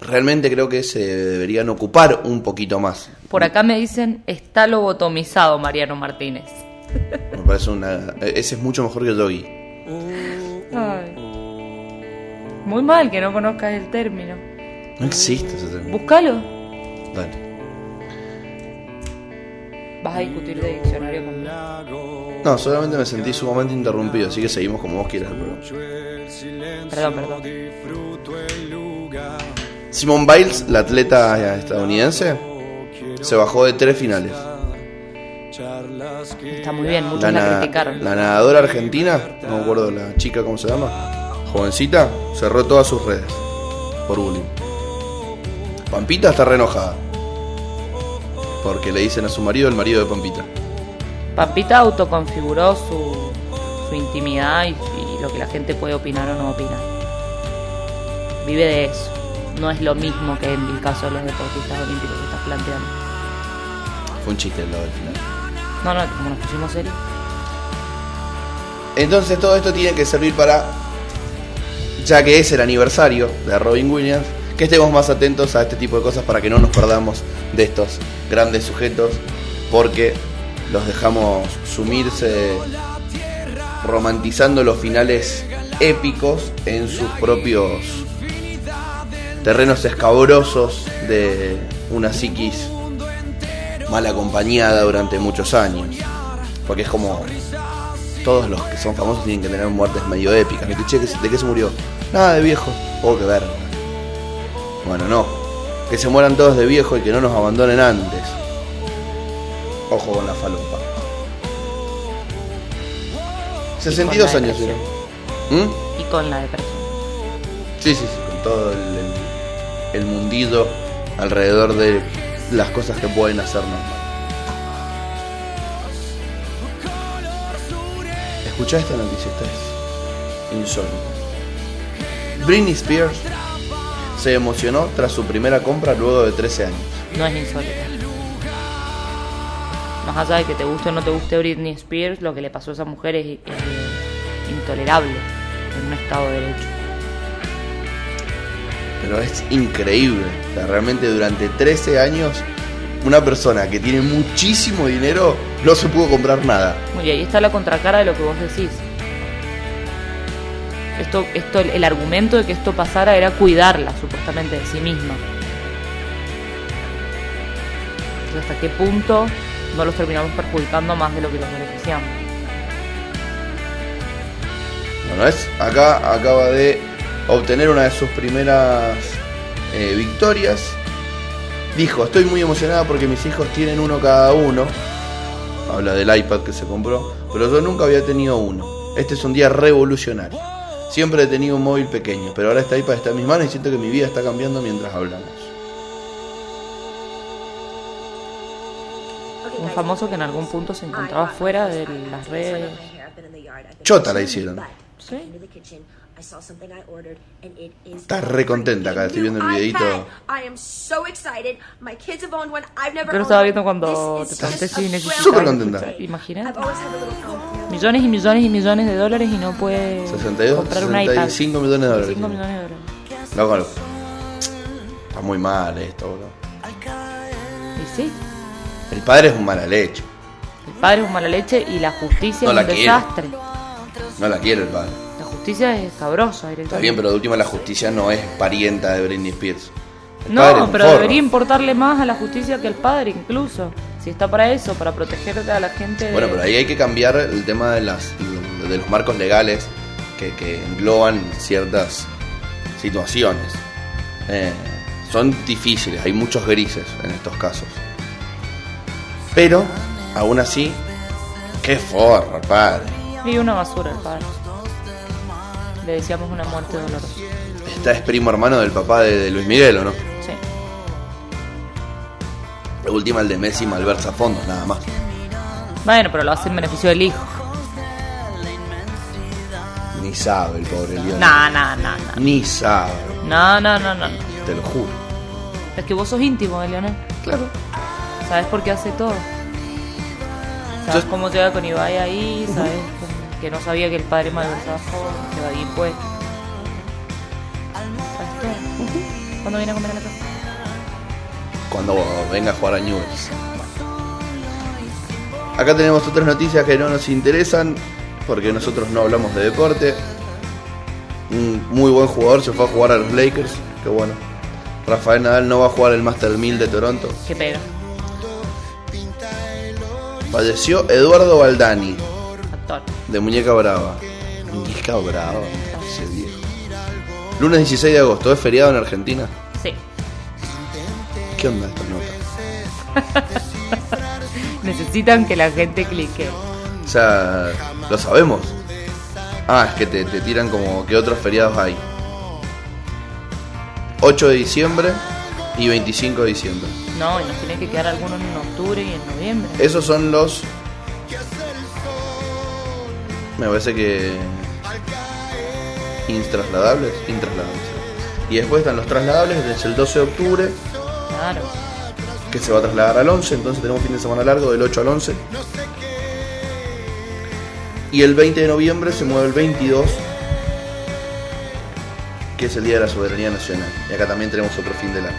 Realmente creo que se deberían ocupar un poquito más. Por acá me dicen, está lobotomizado Mariano Martínez. Me parece una. Ese es mucho mejor que Yogi. Ay. Muy mal que no conozcas el término. No existe ese término. Búscalo. Dale. Vas a discutir de diccionario conmigo. No, solamente me sentí sumamente interrumpido, así que seguimos como vos quieras. Pero... Perdón, perdón. Simone Biles, la atleta estadounidense, se bajó de tres finales. Está muy bien, muchos La, la, criticaron. la nadadora argentina, no me acuerdo la chica cómo se llama, jovencita, cerró todas sus redes por bullying. Pampita está re enojada. Porque le dicen a su marido el marido de Pampita. Pampita autoconfiguró su, su intimidad y, y lo que la gente puede opinar o no opinar. Vive de eso. No es lo mismo que en el caso de los deportistas olímpicos que estás planteando. Fue un chiste el lado del final. No, no, como nos pusimos serios. Entonces todo esto tiene que servir para, ya que es el aniversario de Robin Williams, que estemos más atentos a este tipo de cosas para que no nos perdamos de estos grandes sujetos, porque los dejamos sumirse romantizando los finales épicos en sus propios terrenos escabrosos de una psiquis mal acompañada durante muchos años. Porque es como todos los que son famosos tienen que tener muertes medio épicas. Che, ¿de qué se murió? Nada, de viejo. Oh, qué verga. Bueno, no. Que se mueran todos de viejo y que no nos abandonen antes. Ojo con la falopa. 62 la años era. ¿Mm? Y con la depresión. Sí, sí, sí, con todo el, el, el mundillo alrededor de las cosas que pueden hacernos mal. Escuchá esta noticia, esta es insólita. Britney Spears se emocionó tras su primera compra luego de 13 años. No es insólita. Más allá de que te guste o no te guste Britney Spears, lo que le pasó a esa mujer es intolerable en un Estado de Derecho. Pero es increíble. O sea, realmente durante 13 años, una persona que tiene muchísimo dinero no se pudo comprar nada. Y ahí está la contracara de lo que vos decís. Esto, esto, el argumento de que esto pasara era cuidarla, supuestamente, de sí misma. Entonces, ¿hasta qué punto no los terminamos perjudicando más de lo que los beneficiamos? Bueno, es acá acaba de obtener una de sus primeras eh, victorias. Dijo, estoy muy emocionada porque mis hijos tienen uno cada uno. Habla del iPad que se compró, pero yo nunca había tenido uno. Este es un día revolucionario. Siempre he tenido un móvil pequeño, pero ahora este iPad está en mis manos y siento que mi vida está cambiando mientras hablamos. Un famoso que en algún punto se encontraba fuera de las redes. Chota la hicieron. Sí. Está re contenta acá, estoy viendo el videito. Yo lo estaba viendo cuando te si Súper contenta. Millones y millones y millones de dólares y no puede 62, comprar un iPad. 65 millones de dólares. 5 millones de dólares. Loco, loco. Está muy mal esto, bro. Y sí, El padre es un mala leche. el padre es un mala leche y la justicia No es la un quiere. desastre. No la quiere el padre. La justicia es cabrosa directamente. Está bien, pero de última la justicia no es parienta de Britney Spears. El No, pero debería importarle más a la justicia que al padre incluso. Si está para eso, para proteger a la gente de... Bueno, pero ahí hay que cambiar el tema de, las, de los marcos legales que, que engloban ciertas situaciones. Eh, son difíciles, hay muchos grises en estos casos. Pero, aún así, qué forro, padre. Y una basura el padre. Le decíamos una muerte dolorosa. Esta es primo hermano del papá de, de Luis Miguel, ¿o no? Sí. La última, el de Messi malversa fondos, nada más. Bueno, pero lo hace en beneficio del hijo. Ni sabe el pobre León. No, no, no, no. Ni sabe, No, no, no, no. te lo juro. Es que vos sos íntimo de Leonel. Claro. Sabes por qué hace todo. Sabes Yo- cómo llega con Ibai ahí, sabes que no sabía que el padre malversaba fondos, que evadía impuestos. ¿Cuándo viene a comer a la casa? cuando venga a jugar a Newell's. Acá tenemos otras noticias que no nos interesan porque nosotros no hablamos de deporte. Un muy buen jugador se fue a jugar a los Lakers, que bueno. Rafael Nadal no va a jugar el Master 1000 de Toronto. Qué pega. Falleció Eduardo Baldani. De Muñeca Brava. Muñeca Brava, ese viejo. Lunes 16 de agosto, ¿es feriado en Argentina? Sí. ¿Qué onda esta nota? *laughs* Necesitan que la gente clique. O sea, lo sabemos. Ah, es que te, te tiran como que otros feriados hay. 8 de diciembre y 25 de diciembre. No, y nos tiene que quedar algunos en octubre y en noviembre. Esos son los... Me parece que... Intrasladables. Intrasladables. Y después están los trasladables, es el 12 de octubre, Claro. que se va a trasladar al 11, entonces tenemos fin de semana largo del 8 al 11. Y el 20 de noviembre se mueve el 22, que es el Día de la Soberanía Nacional. Y acá también tenemos otro fin de año.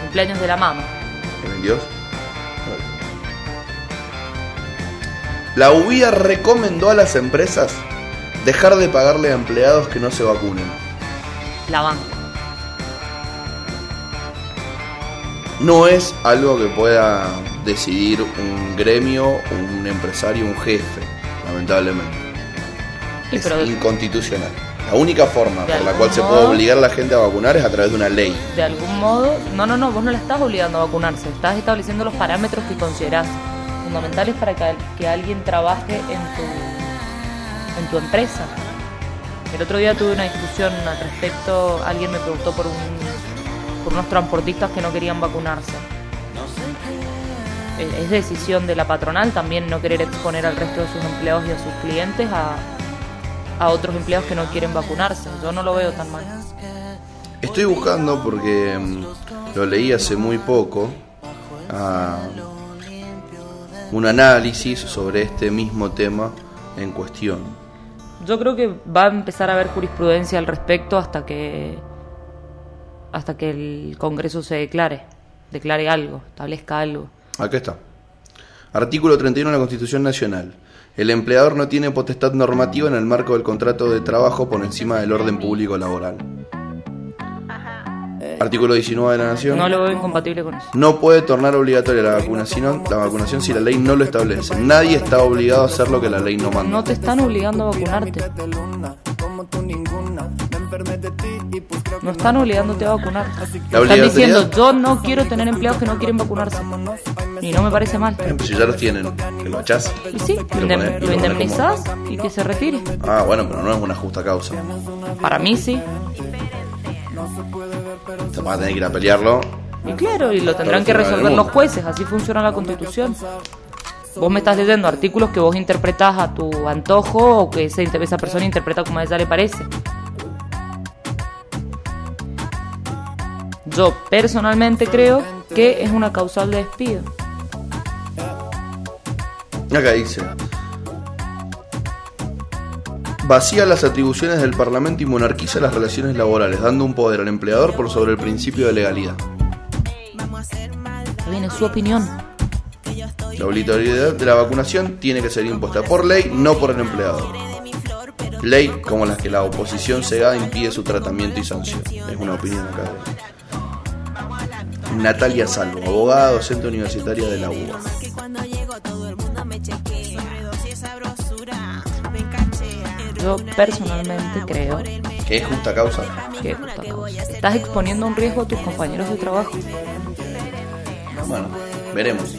Cumpleaños de la mama. ¿El 22? La UBIA recomendó a las empresas dejar de pagarle a empleados que no se vacunen. La banco. no es algo que pueda decidir un gremio, un empresario, un jefe, lamentablemente. Y es pero- inconstitucional. La única forma por la cual se puede obligar a la gente a vacunar es a través de una ley. De algún modo, no, no, no, vos no la estás obligando a vacunarse, estás estableciendo los parámetros que considerás fundamentales para que, alguien trabaje en tu, en tu empresa. El otro día tuve una discusión al respecto, alguien me preguntó por, un, por unos transportistas que no querían vacunarse. Es- Es decisión de la patronal también no querer exponer al resto de sus empleados y a sus clientes a, a otros empleados que no quieren vacunarse. Yo no lo veo tan mal. Estoy buscando porque mm, lo leí hace muy poco ah, un análisis sobre este mismo tema en cuestión. Yo creo que va a empezar a haber jurisprudencia al respecto hasta que hasta que el Congreso se declare, declare algo, establezca algo. Acá está. Artículo 31 de la Constitución Nacional. El empleador no tiene potestad normativa en el marco del contrato de trabajo por encima del orden público laboral. Artículo 19 de la Nación. No lo veo incompatible con eso. No puede tornar obligatoria la vacunación, la vacunación si la ley no lo establece. Nadie está obligado a hacer lo que la ley no manda. No te están obligando a vacunarte. No están obligándote a vacunar. Están diciendo, yo no quiero tener empleados que no quieren vacunarse. Y no me parece mal. Pues si ya los tienen, que lo echás. Y sí, lo, Lo indem- pones- lo lo pones indemnizás y que se retire. Ah, bueno, pero no es una justa causa. Para mí sí. Te vas a tener que ir a pelearlo. Y claro, y lo tendrán que resolver los jueces, así funciona la constitución. Vos me estás leyendo artículos que vos interpretás a tu antojo o que ese- esa persona interpreta como a ella le parece. Yo personalmente creo que es una causal de despido. Acá dice. Vacía las atribuciones del Parlamento y monarquiza las relaciones laborales, dando un poder al empleador por sobre el principio de legalidad. Es su opinión. La obligatoriedad de la vacunación tiene que ser impuesta por ley, no por el empleador. Ley como las que la oposición cegada impide su tratamiento y sanción. Es una opinión acá. de- Natalia Salvo, abogada docente universitaria de la UBA. Yo personalmente creo ¿Qué es justa causa? que es justa causa. Estás exponiendo un riesgo a tus compañeros de trabajo. Bueno, veremos.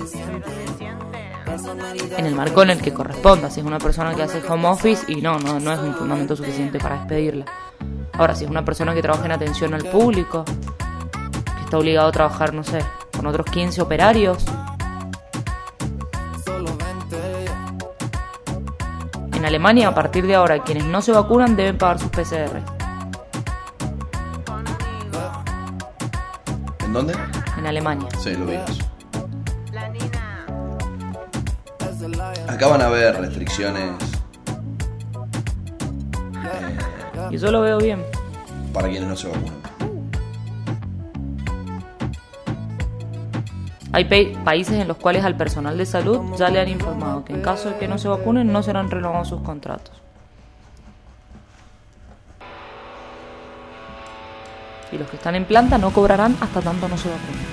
en el marco en el que corresponda. Si es una persona que hace home office y no, no, no es un fundamento suficiente para despedirla. Ahora, si es una persona que trabaja en atención al público, que está obligado a trabajar, no sé, con otros 15 operarios. En Alemania, a partir de ahora, quienes no se vacunan deben pagar sus PCR. ¿En dónde? En Alemania. Sí, lo vi eso. Acá van a haber restricciones Y yo lo veo bien. para quienes no se vacunan. Hay pa- países en los cuales al personal de salud ya le han informado que en caso de que no se vacunen no serán renovados sus contratos. Y los que están en planta no cobrarán hasta tanto no se vacunen.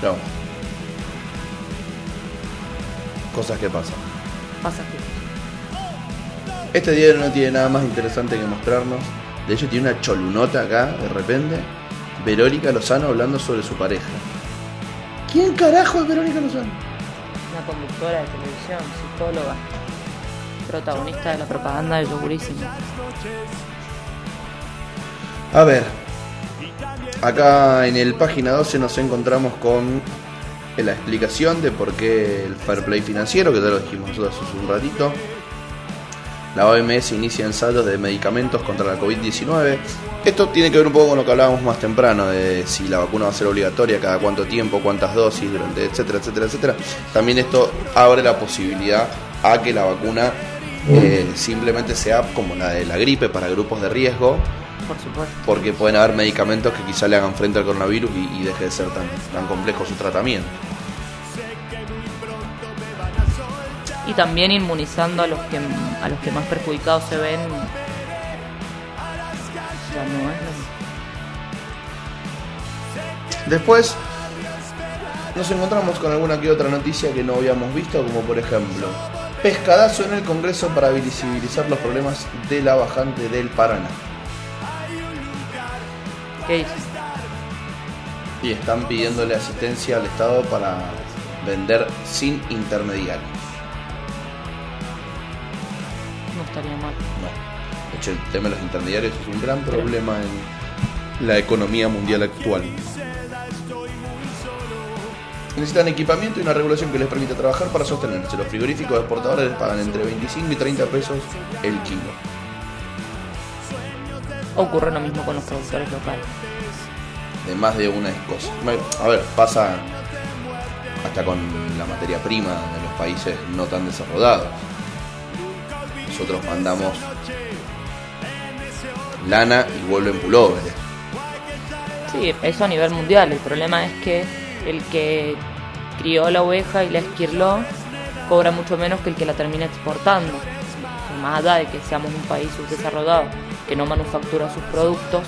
Claro. Cosas que pasan. Pasa que Este diario no tiene nada más interesante que mostrarnos. De hecho, tiene una cholunota acá, de repente. Verónica Lozano hablando sobre su pareja. ¿Quién carajo es Verónica Lozano? una conductora de televisión, psicóloga, protagonista de la propaganda de yogurísimo. A ver, acá en el página 12 nos encontramos con la explicación de por qué el fair play financiero, que ya lo dijimos nosotros hace un ratito. La OMS inicia ensayos de medicamentos contra la COVID-19. Esto tiene que ver un poco con lo que hablábamos más temprano, de si la vacuna va a ser obligatoria, cada cuánto tiempo, cuántas dosis, durante, etcétera, etcétera, etcétera. También esto abre la posibilidad a que la vacuna eh, simplemente sea como la de la gripe para grupos de riesgo, Por supuesto. porque pueden haber medicamentos que quizá le hagan frente al coronavirus y, y deje de ser tan, tan complejo su tratamiento. Y también inmunizando a los que a los que más perjudicados se ven. Ya no es lo mismo. Después, nos encontramos con alguna que otra noticia que no habíamos visto, como por ejemplo, pescadazo en el Congreso para visibilizar los problemas de la bajante del Paraná. ¿Qué dices? Y están pidiéndole asistencia al Estado para vender sin intermediarios. No estaría mal. No. Hecho, el tema de los intermediarios es un gran problema en la economía mundial actual. Necesitan equipamiento y una regulación que les permita trabajar para sostenerse. Los frigoríficos exportadores les pagan entre 25 y 30 pesos el kilo. Ocurre lo mismo con los productores locales. De más de una cosa. A ver, pasa hasta con la materia prima de los países no tan desarrollados. Nosotros mandamos lana y vuelven pulóveres. Sí, eso a nivel mundial. El problema es que el que crió la oveja y la esquirló cobra mucho menos que el que la termina exportando. Más allá de que seamos un país subdesarrollado que no manufactura sus productos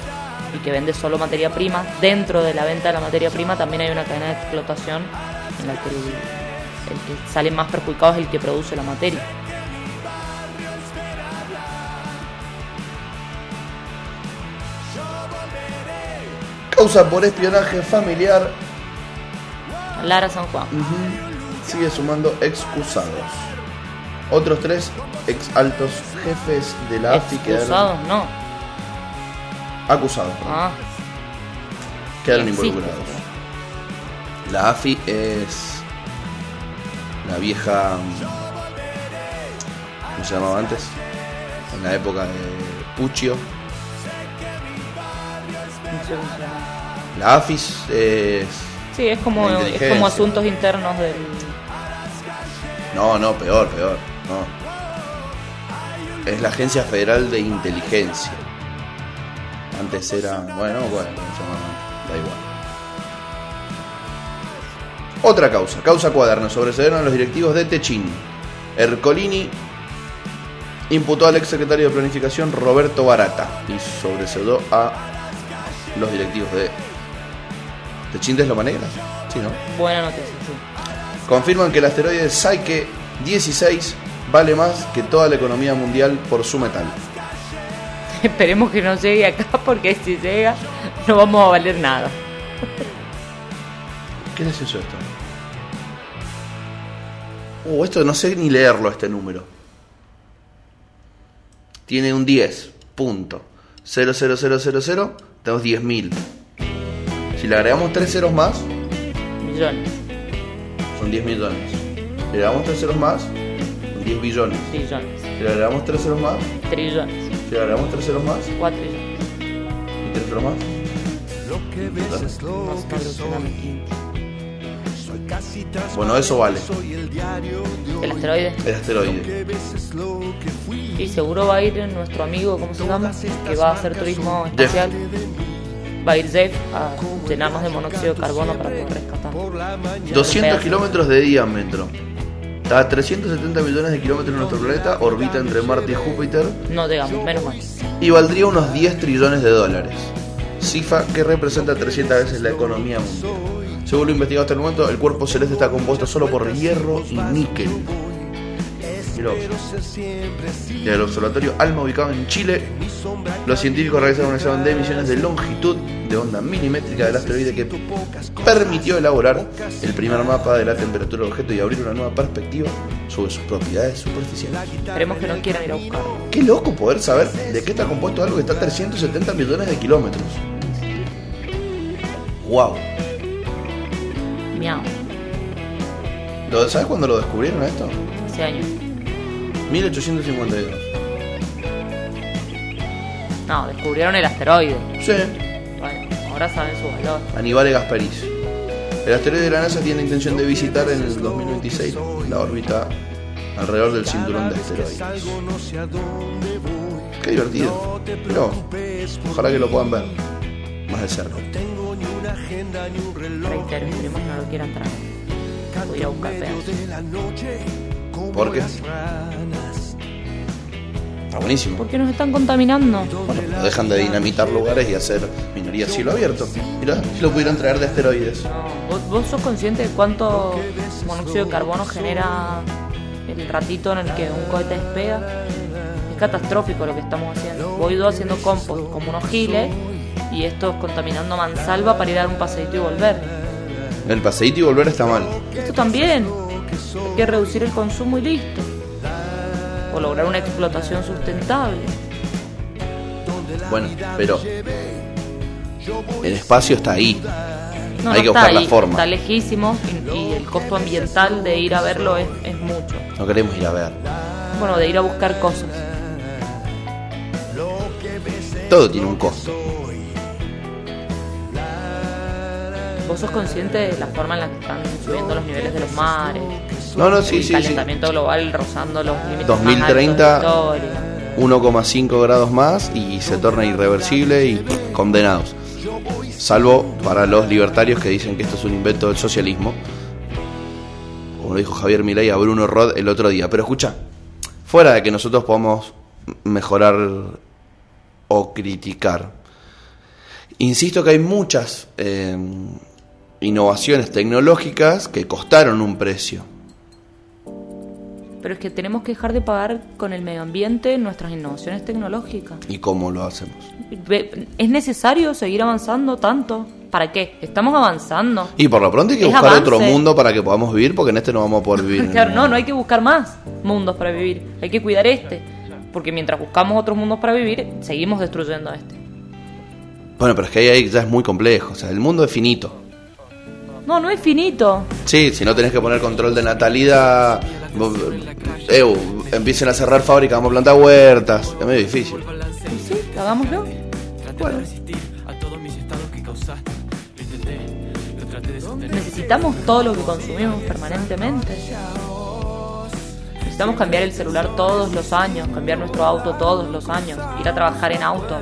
y que vende solo materia prima, dentro de la venta de la materia prima también hay una cadena de explotación en la que el que sale más perjudicado es el que produce la materia. Causa por espionaje familiar Lara San Juan. Sigue sumando excusados. Otros tres ex altos jefes de la AFI quedaron Excusados, no. acusados. Ah, quedaron existe. involucrados. La AFI es la vieja. ¿Cómo se llamaba antes? En la época de Puccio. no sé cómo se llama. La AFI es. Sí, es como, es como asuntos internos del... No, no, peor, peor. No. Es la Agencia Federal de Inteligencia. Antes era. Bueno, bueno. Da igual. Otra causa, causa cuaderno, sobreseyeron a los directivos de Techin. Ercolini imputó al exsecretario de Planificación Roberto Barata y sobreseedó a los directivos de Techin de Loma Negra. Sí, ¿no? Buena noticia, sí. Confirman que el asteroide Psyche 16 vale más que toda la economía mundial por su metal. *laughs* Esperemos que no llegue acá porque si llega no vamos a valer nada. ¿Qué es eso esto? Uh, esto no sé ni leerlo este número. Tiene un 10. Punto. 00000. Tenemos 10.000. Si le agregamos 3 ceros más, Millones, son 10 millones. Si le agregamos 3 ceros más, son 10 billones. billones, Si le agregamos 3 ceros más, trillones, si le agregamos 3 ceros más, cuatro trillones. y 3 ceros más. Millones. No está alucinando. Bueno, eso vale. El asteroide. El asteroide. Y seguro va a ir nuestro amigo, ¿cómo se llama? Que va a hacer turismo espacial. A ir Jeff a llenarnos de monóxido de carbono para poder rescatar. 200 kilómetros de diámetro. A 370 millones de kilómetros de nuestro planeta, orbita entre Marte y Júpiter No llegamos, menos mal. y valdría unos 10 trillones de dólares. Cifra que representa 300 veces la economía mundial. Según lo investigado hasta el momento, el cuerpo celeste está compuesto solo por hierro y níquel. Mirá vos. Y el observatorio ALMA ubicado en Chile, los científicos realizaron un examen de emisiones de longitud de onda milimétrica del asteroide que permitió elaborar el primer mapa de la temperatura del objeto y abrir una nueva perspectiva sobre sus propiedades superficiales. Esperemos que no quieran ir a buscarlo. Qué loco poder saber de qué está compuesto algo que está a 370 millones de kilómetros. Wow. Miau. ¿Lo- ¿Sabes cuándo lo descubrieron esto? Hace años. 1852. No, descubrieron el asteroide. Sí. Bueno, ahora saben su valor. Aníbal Gasparis. El asteroide de la NASA tiene la intención de visitar en el 2026 la órbita alrededor del cinturón de asteroides. Qué divertido. Pero ojalá que lo puedan ver más de cerca. Reitero, esperemos que no lo quieran traer. Voy a buscar pedazos. ¿Por qué? Está buenísimo. Porque nos están contaminando. Bueno, dejan de dinamitar lugares y hacer minería a cielo abierto. Mirá, si lo pudieran traer de. No, ¿Vos, vos sos consciente de cuánto monóxido de carbono genera el ratito en el que un cohete despega? Es catastrófico lo que estamos haciendo. Voy dos haciendo compost como unos giles y estos contaminando mansalva para ir a dar un paseíto y volver. El paseíto y volver está mal. Esto también. Hay que reducir el consumo y listo. O lograr una explotación sustentable. Bueno, pero el espacio está ahí. No, Hay no que buscar la forma. Está lejísimo y, y el costo ambiental de ir a verlo es, es mucho. No queremos ir a ver. Bueno, de ir a buscar cosas. Todo tiene un costo. ¿Vos sos consciente de la forma en la que están subiendo los niveles de los mares? No, no, sí, el sí, sí. calentamiento global rozando los límites 2030. más altos de la historia. 1,5 grados más y se torna irreversible y condenados. Salvo para los libertarios que dicen que esto es un invento del socialismo. Como lo dijo Javier Milei a Bruno Rod el otro día. Pero escucha, fuera de que nosotros podamos mejorar o criticar, insisto que hay muchas eh, innovaciones tecnológicas que costaron un precio. Pero es que tenemos que dejar de pagar con el medio ambiente nuestras innovaciones tecnológicas. ¿Y cómo lo hacemos? ¿Es necesario seguir avanzando tanto? ¿Para qué? Estamos avanzando. Y por lo pronto hay que Es buscar avance. otro mundo para que podamos vivir, porque en este no vamos a poder vivir. *laughs* Claro, no, no hay que buscar más mundos para vivir. Hay que cuidar este. Porque mientras buscamos otros mundos para vivir, seguimos destruyendo este. Bueno, pero es que ahí, ahí ya es muy complejo. O sea, el mundo es finito. No, no es finito. Sí, si no tenés que poner control de natalidad. Eu, empiecen a cerrar fábricas, vamos a plantar huertas. Es medio difícil. Sí, hagámoslo. Necesitamos todo lo que consumimos permanentemente. Necesitamos cambiar el celular todos los años, cambiar nuestro auto todos los años, ir a trabajar en auto,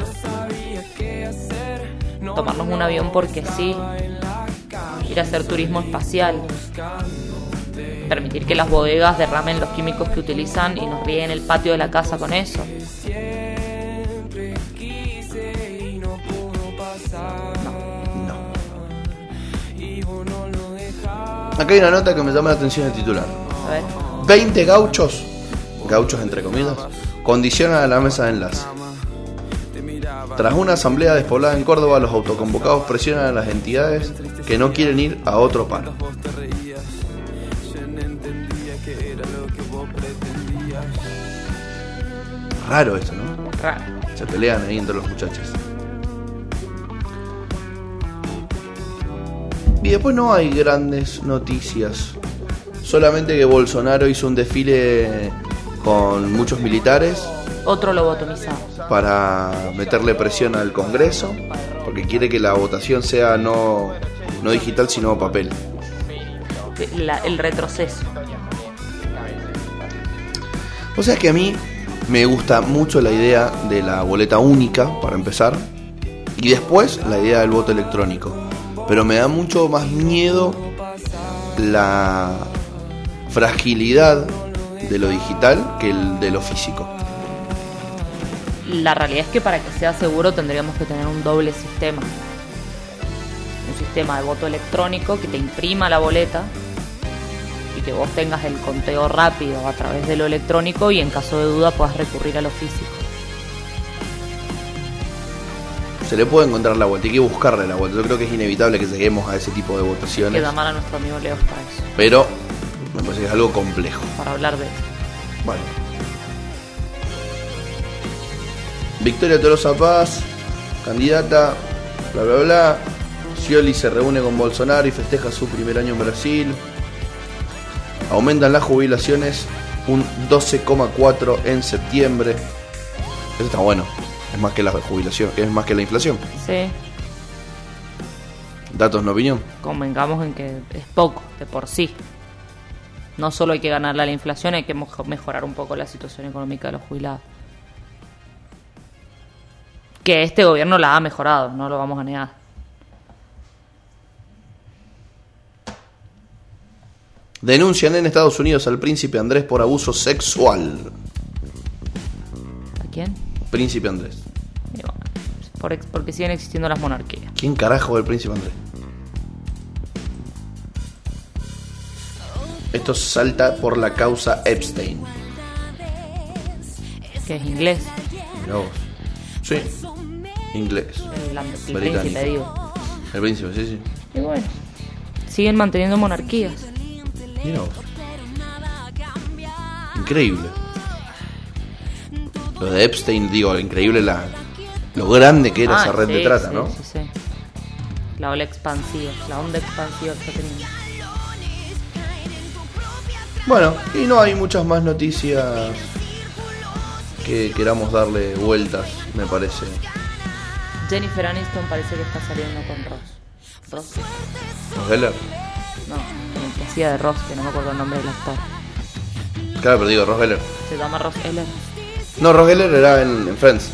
tomarnos un avión porque sí, ir a hacer turismo espacial, permitir que las bodegas derramen los químicos que utilizan y nos rieguen el patio de la casa con eso. Acá hay una nota que me llama la atención el titular. A ver. 20 gauchos, gauchos entre comillas, condicionan a la mesa de enlace. Tras una asamblea despoblada en Córdoba, los autoconvocados presionan a las entidades que no quieren ir a otro paro. Raro esto, ¿no? Raro. Se pelean ahí entre los muchachos. Y después no hay grandes noticias. Solamente que Bolsonaro hizo un desfile con muchos militares Otro lobotomizado. para meterle presión al Congreso, porque quiere que la votación sea no, no digital sino papel. La- el retroceso. O sea que a mí me gusta mucho la idea de la boleta única, para empezar, y después la idea del voto electrónico. Pero me da mucho más miedo la fragilidad de lo digital que el de lo físico. La realidad es que para que sea seguro tendríamos que tener un doble sistema. Un sistema de voto electrónico que te imprima la boleta que vos tengas el conteo rápido a través de lo electrónico y en caso de duda puedas recurrir a lo físico. Se le puede encontrar la vuelta, hay que buscarle la vuelta. Yo creo que es inevitable que lleguemos a ese tipo de votaciones, Queda mal a nuestro amigo Leos para eso, pero me parece que es algo complejo. para hablar de eso. Bueno. Victoria Tolosa Paz, candidata, bla bla bla. Scioli se reúne con Bolsonaro y festeja su primer año en Brasil. Aumentan las jubilaciones un 12,4 en septiembre. Eso está bueno. Es más que la jubilación, es más que la inflación. Sí, Datos, no opinión. convengamos en que es poco de por sí. No solo hay que ganarle a la inflación, hay que mejorar un poco la situación económica de los jubilados. Que este gobierno la ha mejorado, no lo vamos a negar. Denuncian en Estados Unidos al príncipe Andrés por abuso sexual. ¿Quién? Príncipe Andrés. Bueno, por porque siguen existiendo las monarquías. ¿Quién carajo es el príncipe Andrés? Esto salta por la causa Epstein. Que es inglés. Mirá vos. Sí. Inglés. El, el príncipe, digo. El príncipe, sí, sí. Y bueno, siguen manteniendo monarquías. Mira vos. Increíble. Lo de Epstein, digo, increíble la, lo grande que era Ah, esa red de trata, sí, ¿no? Sí, sí. La ola expansiva, la onda expansiva que está teniendo. Bueno, y no hay muchas más noticias que queramos darle vueltas, me parece. Jennifer Aniston parece que está saliendo con Ross. Ross. ¿Ross No, el que hacía de Ross, que no me acuerdo el nombre del actor. Claro, pero digo, Ross Geller. Se llama Ross Eller. No, Ross Geller era en, en Friends.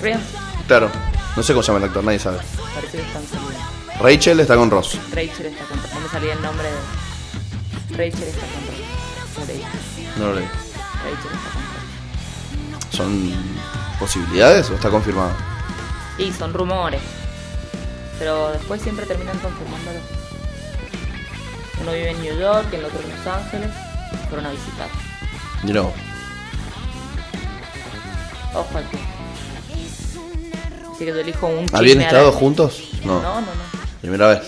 Real. Claro. No sé cómo se llama el actor, nadie sabe. Parece que están saliendo. Rachel está con Ross. Rachel está con Ross. No me salía el nombre de. Rachel está con Ross. No leí. No lo leí. Rachel está con Ross. ¿Son posibilidades o está confirmado? Y son rumores. Pero después siempre terminan confirmándolo. Uno vive en New York, el otro en Los Ángeles. Fueron a visitar. No. Ojo aquí. Así que yo elijo un chisme ¿Habían estado juntos? No. No, no, no. Primera vez.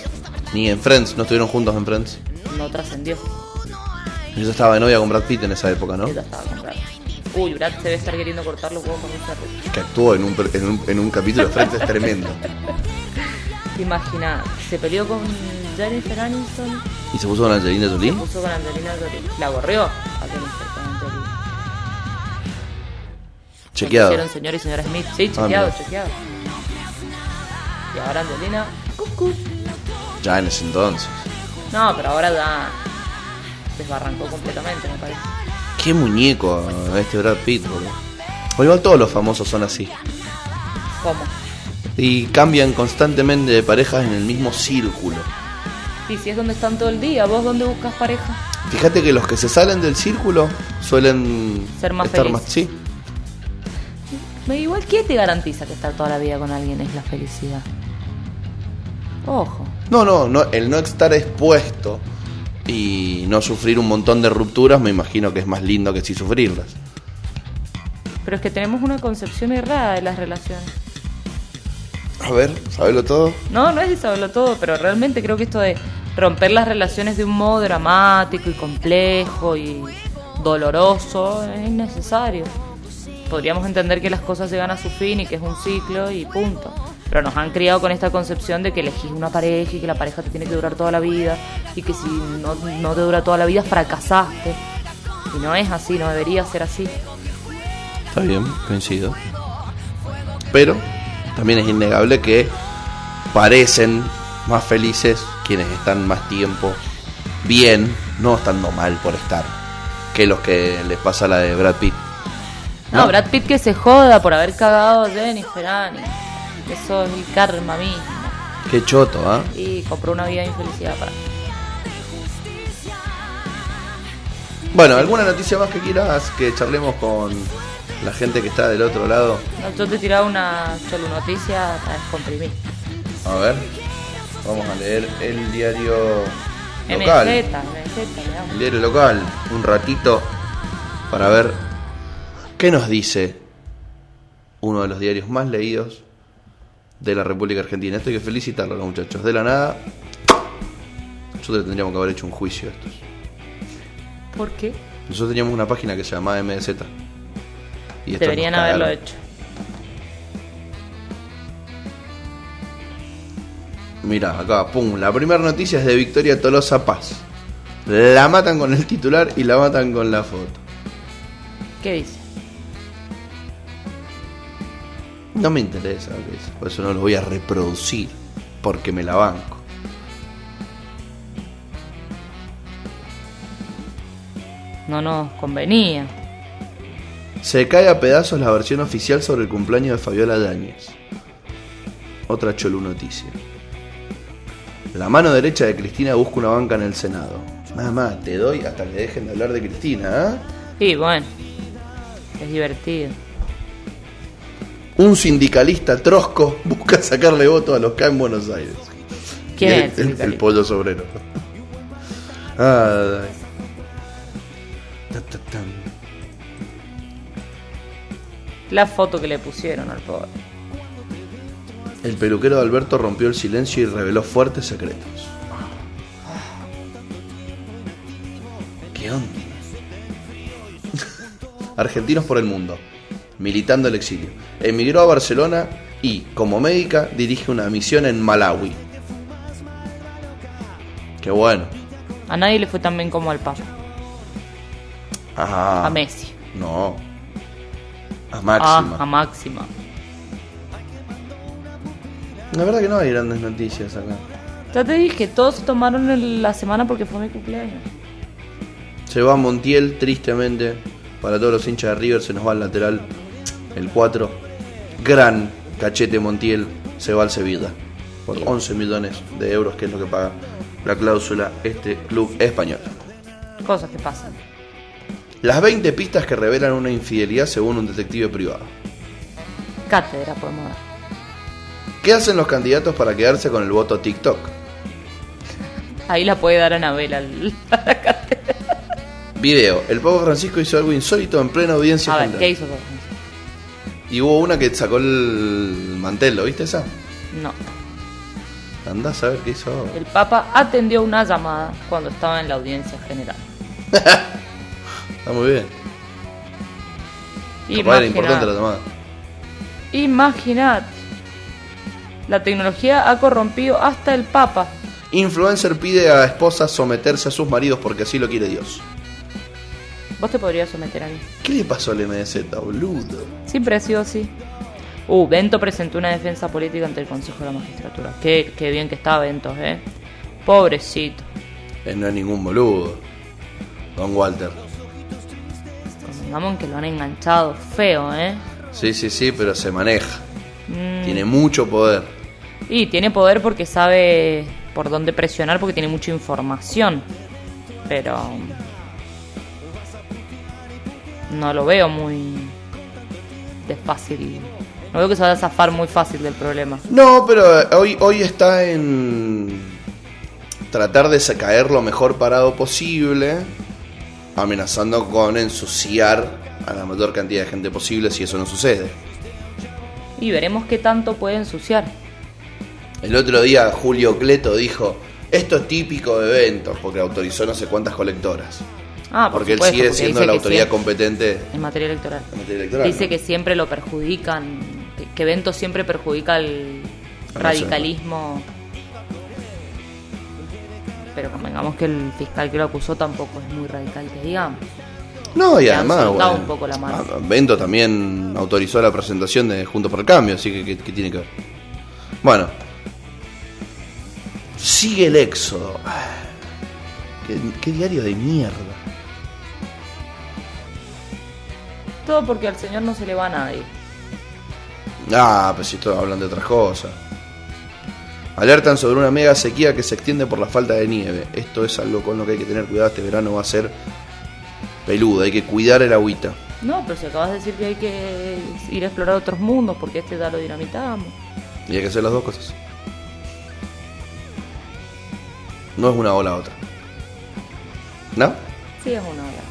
Ni en Friends, no estuvieron juntos en Friends. No trascendió. Ella estaba de novia con Brad Pitt en esa época, ¿no? Ella estaba con Brad. Uy, Brad se debe estar queriendo cortar los huevos con perro. Que actuó en un, en un, en un capítulo de Friends es tremendo. *laughs* Imagina, se peleó con Jennifer Aniston, ¿Y se puso con Angelina Jolie? puso con Angelina Jolie. La gorrió a Jennifer con Angelina. Chequeado. Hicieron señor y señora Smith. Sí, Ah, chequeado, chequeado. Y ahora Angelina. cucú. Ya en ese entonces. No, pero ahora ya desbarrancó completamente, me parece. Qué muñeco este Brad Pitt, boludo. O igual todos los famosos son así. ¿Cómo? Y cambian constantemente de parejas en el mismo círculo. Y si es donde están todo el día, ¿vos dónde buscas pareja? Fíjate que los que se salen del círculo suelen Ser más estar felices. más. Sí. Me igual, ¿qué te garantiza que estar toda la vida con alguien es la felicidad? Ojo. No, no, no, el no estar expuesto y no sufrir un montón de rupturas, me imagino que es más lindo que si sufrirlas. Pero es que tenemos una concepción errada de las relaciones. A ver, ¿sabelo todo? No, no es de saberlo todo, pero realmente creo que esto de romper las relaciones de un modo dramático y complejo y doloroso es innecesario. Podríamos entender que las cosas llegan a su fin y que es un ciclo y punto. Pero nos han criado con esta concepción de que elegís una pareja y que la pareja te tiene que durar toda la vida y que si no, no te dura toda la vida fracasaste. Y no es así, no debería ser así. Está bien, coincido. Pero también es innegable que parecen más felices quienes están más tiempo bien, no estando mal por estar, que los que les pasa la de Brad Pitt. No, ¿No? Brad Pitt que se joda por haber cagado a Jennifer Aniston. Eso es el karma mismo. Qué choto, ¿ah? Y compró una vida de infelicidad para. Bueno, ¿alguna noticia más que quieras que charlemos con la gente que está del otro lado? No, yo te tiraba una solo noticia para descomprimir. A ver, vamos a leer el diario MZ, local. MZ, damos. El diario local, un ratito para ver qué nos dice uno de los diarios más leídos de la República Argentina. Esto hay que felicitarlo a los muchachos. De la nada, nosotros tendríamos que haber hecho un juicio a estos. ¿Por qué? Nosotros teníamos una página que se llamaba MZ. Y Deberían haberlo hecho. Mira, acá, pum. La primera noticia es de Victoria Tolosa Paz. La matan con el titular y la matan con la foto. ¿Qué dice? No me interesa lo que dice, por eso no lo voy a reproducir, porque me la banco. No nos convenía. Se cae a pedazos la versión oficial sobre el cumpleaños de Fabiola Dáñez. Otra cholu noticia. La mano derecha de Cristina busca una banca en el Senado. Más, te doy hasta que dejen de hablar de Cristina, ¿ah? Y bueno, es divertido. Un sindicalista trosco busca sacarle votos a los K en Buenos Aires. ¿Quién es el el, el, sindicalista? pollo sobrero. Ta, ta, tan. La foto que le pusieron al pobre. El peluquero de Alberto rompió el silencio y reveló fuertes secretos. ¿Qué onda? *laughs* Argentinos por el mundo, militando el exilio. Emigró a Barcelona y, como médica, dirige una misión en Malawi. Qué bueno. A nadie le fue tan bien como al Papa. Ah, A Messi. No. A Ah, Máxima. a Máxima. La verdad que no hay grandes noticias acá. Ya te dije, todos se tomaron el- la semana porque fue mi cumpleaños. Se va Montiel, tristemente. Para todos los hinchas de River se nos va el lateral. El 4. Gran cachete Montiel. Se va al Sevilla. Por 11 millones de euros, que es lo que paga la cláusula este club español. Cosas que pasan. Las 20 pistas que revelan una infidelidad según un detective privado. Cátedra podemos dar. ¿Qué hacen los candidatos para quedarse con el voto TikTok? Ahí la puede dar Anabel al... Video. El Papa Francisco hizo algo insólito en plena audiencia A ver, general. ¿qué hizo Papa? Y hubo una que sacó el mantel, ¿lo viste esa? No. Andás a ver qué hizo. El Papa atendió una llamada cuando estaba en la audiencia general. *laughs* Está muy bien. Capaz era importante la llamada. Imaginad. La tecnología ha corrompido hasta el Papa. Influencer pide a esposas someterse a sus maridos porque así lo quiere Dios. Vos te podrías someter a mí. ¿Qué le pasó al MDZ, boludo? Siempre ha sido así. Uh, Bento presentó una defensa política ante el Consejo de la Magistratura. Qué, qué bien que está Bento, eh. Pobrecito. Eh, no es ningún boludo. Don Walter. En que lo han enganchado feo, eh. Sí, sí, sí, pero se maneja. Mm, Tiene mucho poder. Y tiene poder porque sabe por dónde presionar, porque tiene mucha información. Pero. No lo veo muy. de fácil. No veo que se vaya a zafar muy fácil del problema. No, pero eh, hoy, hoy está en tratar de caer lo mejor parado posible, amenazando con ensuciar a la mayor cantidad de gente posible si eso no sucede. Y veremos qué tanto puede ensuciar. El otro día Julio Cleto dijo, esto es típico de eventos, porque autorizó no sé cuántas colectoras. Ah, por porque él sigue porque siendo la autoridad competente En materia electoral. en materia electoral. Dice ¿no? que siempre lo perjudican, que, Bento siempre perjudica el radicalismo. Pero convengamos que el fiscal que lo acusó tampoco es muy radical, que digamos. No, y además, bueno, un poco la mano. Bento también autorizó la presentación de Juntos por el Cambio, así que ¿qué, qué tiene que ver? Bueno, sigue el éxodo. *sighs* ¿Qué, qué diario de mierda. Todo porque al señor no se le va a nadie. Ah, pues si todos hablan de otras cosas. Alertan sobre una mega sequía que se extiende por la falta de nieve. Esto es algo con lo que hay que tener cuidado. Este verano va a ser peludo. Hay que cuidar el agüita. No, pero si acabas de decir que hay que ir a explorar otros mundos porque este ya lo dinamitamos. Y hay que hacer las dos cosas. No es una o la otra. ¿No? Sí, es una hora.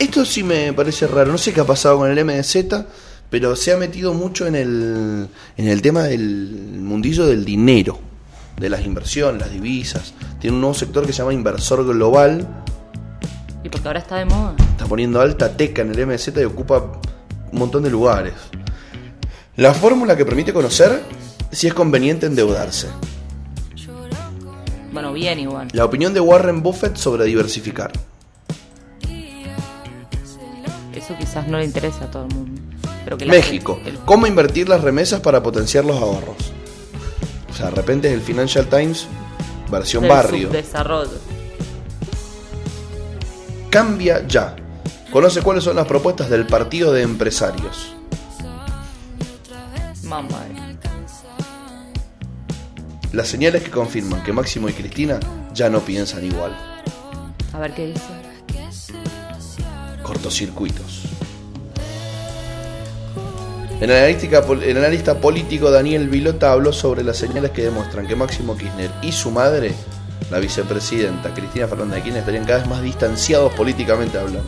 Esto sí me parece raro. No sé qué ha pasado con el MDZ, pero se ha metido mucho en el, en el tema del mundillo del dinero, de las inversiones, las divisas. Tiene un nuevo sector que se llama inversor global. Y porque ahora está de moda. Está poniendo alta teca en el MDZ y ocupa un montón de lugares. La fórmula que permite conocer si es conveniente endeudarse. Bueno, bien igual. La opinión de Warren Buffett sobre diversificar. Eso quizás no le interesa a todo el mundo. Pero que la México. gente- el- ¿Cómo invertir las remesas para potenciar los ahorros? O sea, de repente es el Financial Times versión del barrio. subdesarrollo. Cambia ya. Conoce cuáles son las propuestas del Partido de Empresarios. Mamá. Las señales que confirman que Máximo y Cristina ya no piensan igual. A ver qué dice. Cortocircuitos. El analista, pol- el analista político Daniel Vilota habló sobre las señales que demuestran que Máximo Kirchner y su madre, la vicepresidenta Cristina Fernández de Kirchner, estarían cada vez más distanciados políticamente hablando.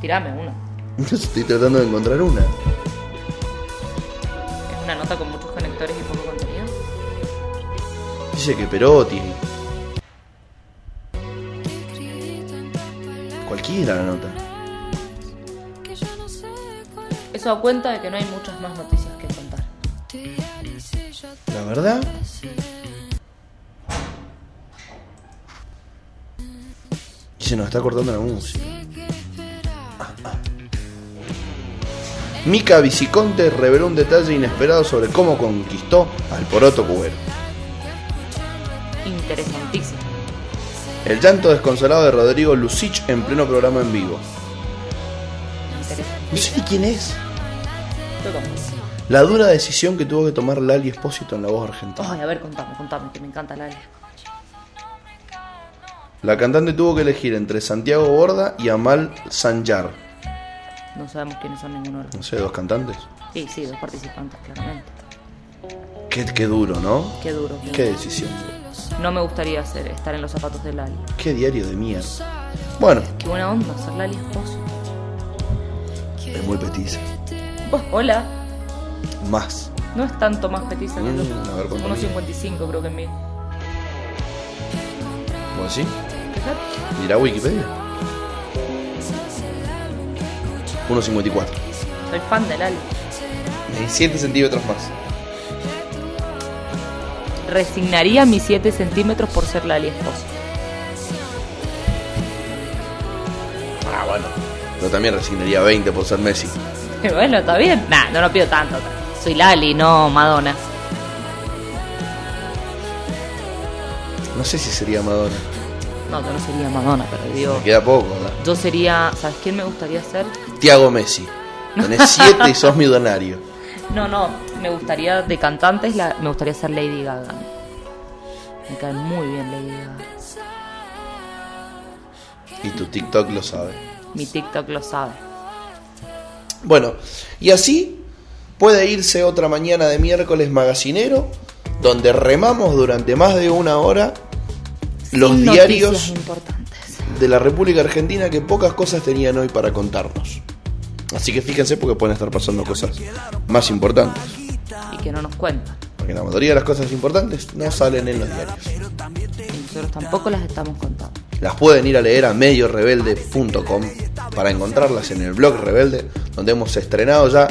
Tirame una. *laughs* Estoy tratando de encontrar una. Es una nota con muchos conectores y poco contenido. Dice que Perotti. Cualquiera la nota. Eso da cuenta de que no hay muchas más noticias que contar. La verdad. Y se nos está cortando la música. Ah, ah. Mica Viciconte reveló un detalle inesperado sobre cómo conquistó al poroto cubero. Interesantísimo. El llanto desconsolado de Rodrigo Lucich en pleno programa en vivo. No sé quién es. La dura decisión que tuvo que tomar Lali Espósito en la voz argentina. Ay, a ver, contame, contame, que me encanta la La cantante tuvo que elegir entre Santiago Borda y Amal Sanjar. No sabemos quiénes son ninguno de los No sé, dos cantantes. Sí, sí, dos participantes, claramente. Qué, qué duro, ¿no? Qué duro. qué Qué decisión. No me gustaría hacer, estar en los zapatos de Lali. Qué diario de mierda. Bueno, Qué buena onda, ser Lali esposo. es muy petiza. Vos, *laughs* hola. Más. No es tanto más petiza que Mm, yo. a ver, Unos mide. 55 creo que en mí. ¿Vos así? Mira Wikipedia. 1.54. Soy fan de Lali. 7 centímetros más. Resignaría mis 7 centímetros por ser Lali esposo. Ah, bueno. Pero también resignaría 20 por ser Messi. *laughs* bueno, está bien. Nah, no lo pido tanto. Soy Lali, no Madonna. No sé si sería Madonna. No, yo no sería Madonna, pero digo. Me queda poco, ¿verdad? Yo sería. ¿Sabes quién me gustaría ser? Tiago Messi. Tenés *laughs* 7 y sos millonario. No, no, me gustaría de cantantes, la, me gustaría ser Lady Gaga. Me cae muy bien Lady Gaga. Y tu TikTok lo sabe. Mi TikTok lo sabe. Bueno, y así puede irse otra mañana de miércoles magacinero, donde remamos durante más de una hora los Sin diarios de la República Argentina que pocas cosas tenían hoy para contarnos. Así que fíjense porque pueden estar pasando cosas más importantes. Y que no nos cuentan. Porque la mayoría de las cosas importantes no salen en los diarios. Y nosotros tampoco las estamos contando. Las pueden ir a leer a mediorebelde.com para encontrarlas en el blog Rebelde, donde hemos estrenado ya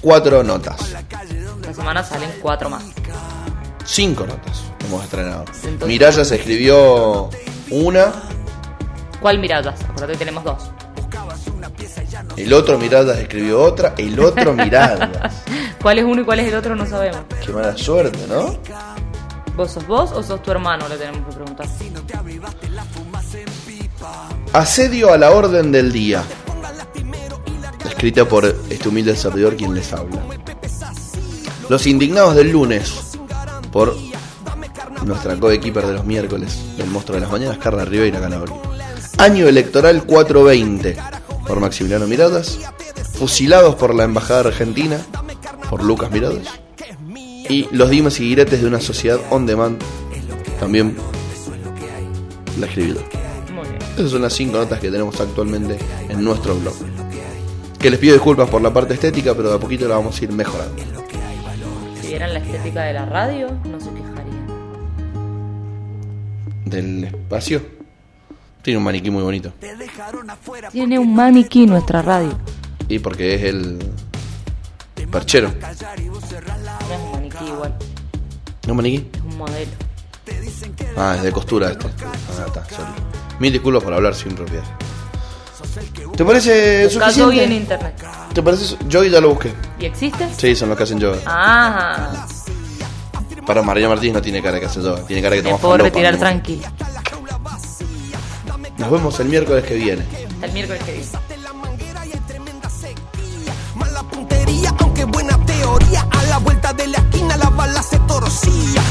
cuatro notas. Esta semana salen cuatro más. Cinco notas hemos estrenado. Entonces- Miraya se escribió una, ¿Cuál miradas? Acuérdate que tenemos dos. el otro Miradas escribió otra, el otro *laughs* Miradas. ¿Cuál es uno y cuál es el otro? No sabemos. Qué mala suerte, ¿no? ¿Vos sos vos o sos tu hermano? Le tenemos que preguntar. Asedio a la orden del día. Escrita por este humilde servidor quien les habla. Los indignados del lunes. Por nuestra coequiper de los miércoles del monstruo de las mañanas, Carla Ribeira Calabria. Año electoral 420. Por Maximiliano Miradas. Fusilados por la Embajada Argentina. Por Lucas Miradas. Y los dimes y diretes de una sociedad on demand. También la bien. Esas son las cinco notas que tenemos actualmente en nuestro blog. Que les pido disculpas por la parte estética, pero de a poquito la vamos a ir mejorando. Si vieran la estética de la radio, no se quejarían. Del espacio. Tiene un maniquí muy bonito. Tiene un maniquí nuestra radio. Y porque es el perchero. No es un maniquí igual, ¿No maniquí? es un modelo. Ah, es de costura este. Ah, está, sorry. Mil disculpas por hablar sin propiedad. ¿Te parece Buscando hoy en suficiente? internet. ¿Te parece? su- Yo ya lo busqué. ¿Y existe? Sí, son los que hacen yoga. Ah, Para María Martínez no tiene cara que hace yoga. Tiene cara que me toma puedo falopa, retirar ¿no? tranquila. Nos vemos el miércoles que viene. Hasta el miércoles que viene. Mala puntería, aunque buena teoría. A la vuelta de la esquina la bala se torcía.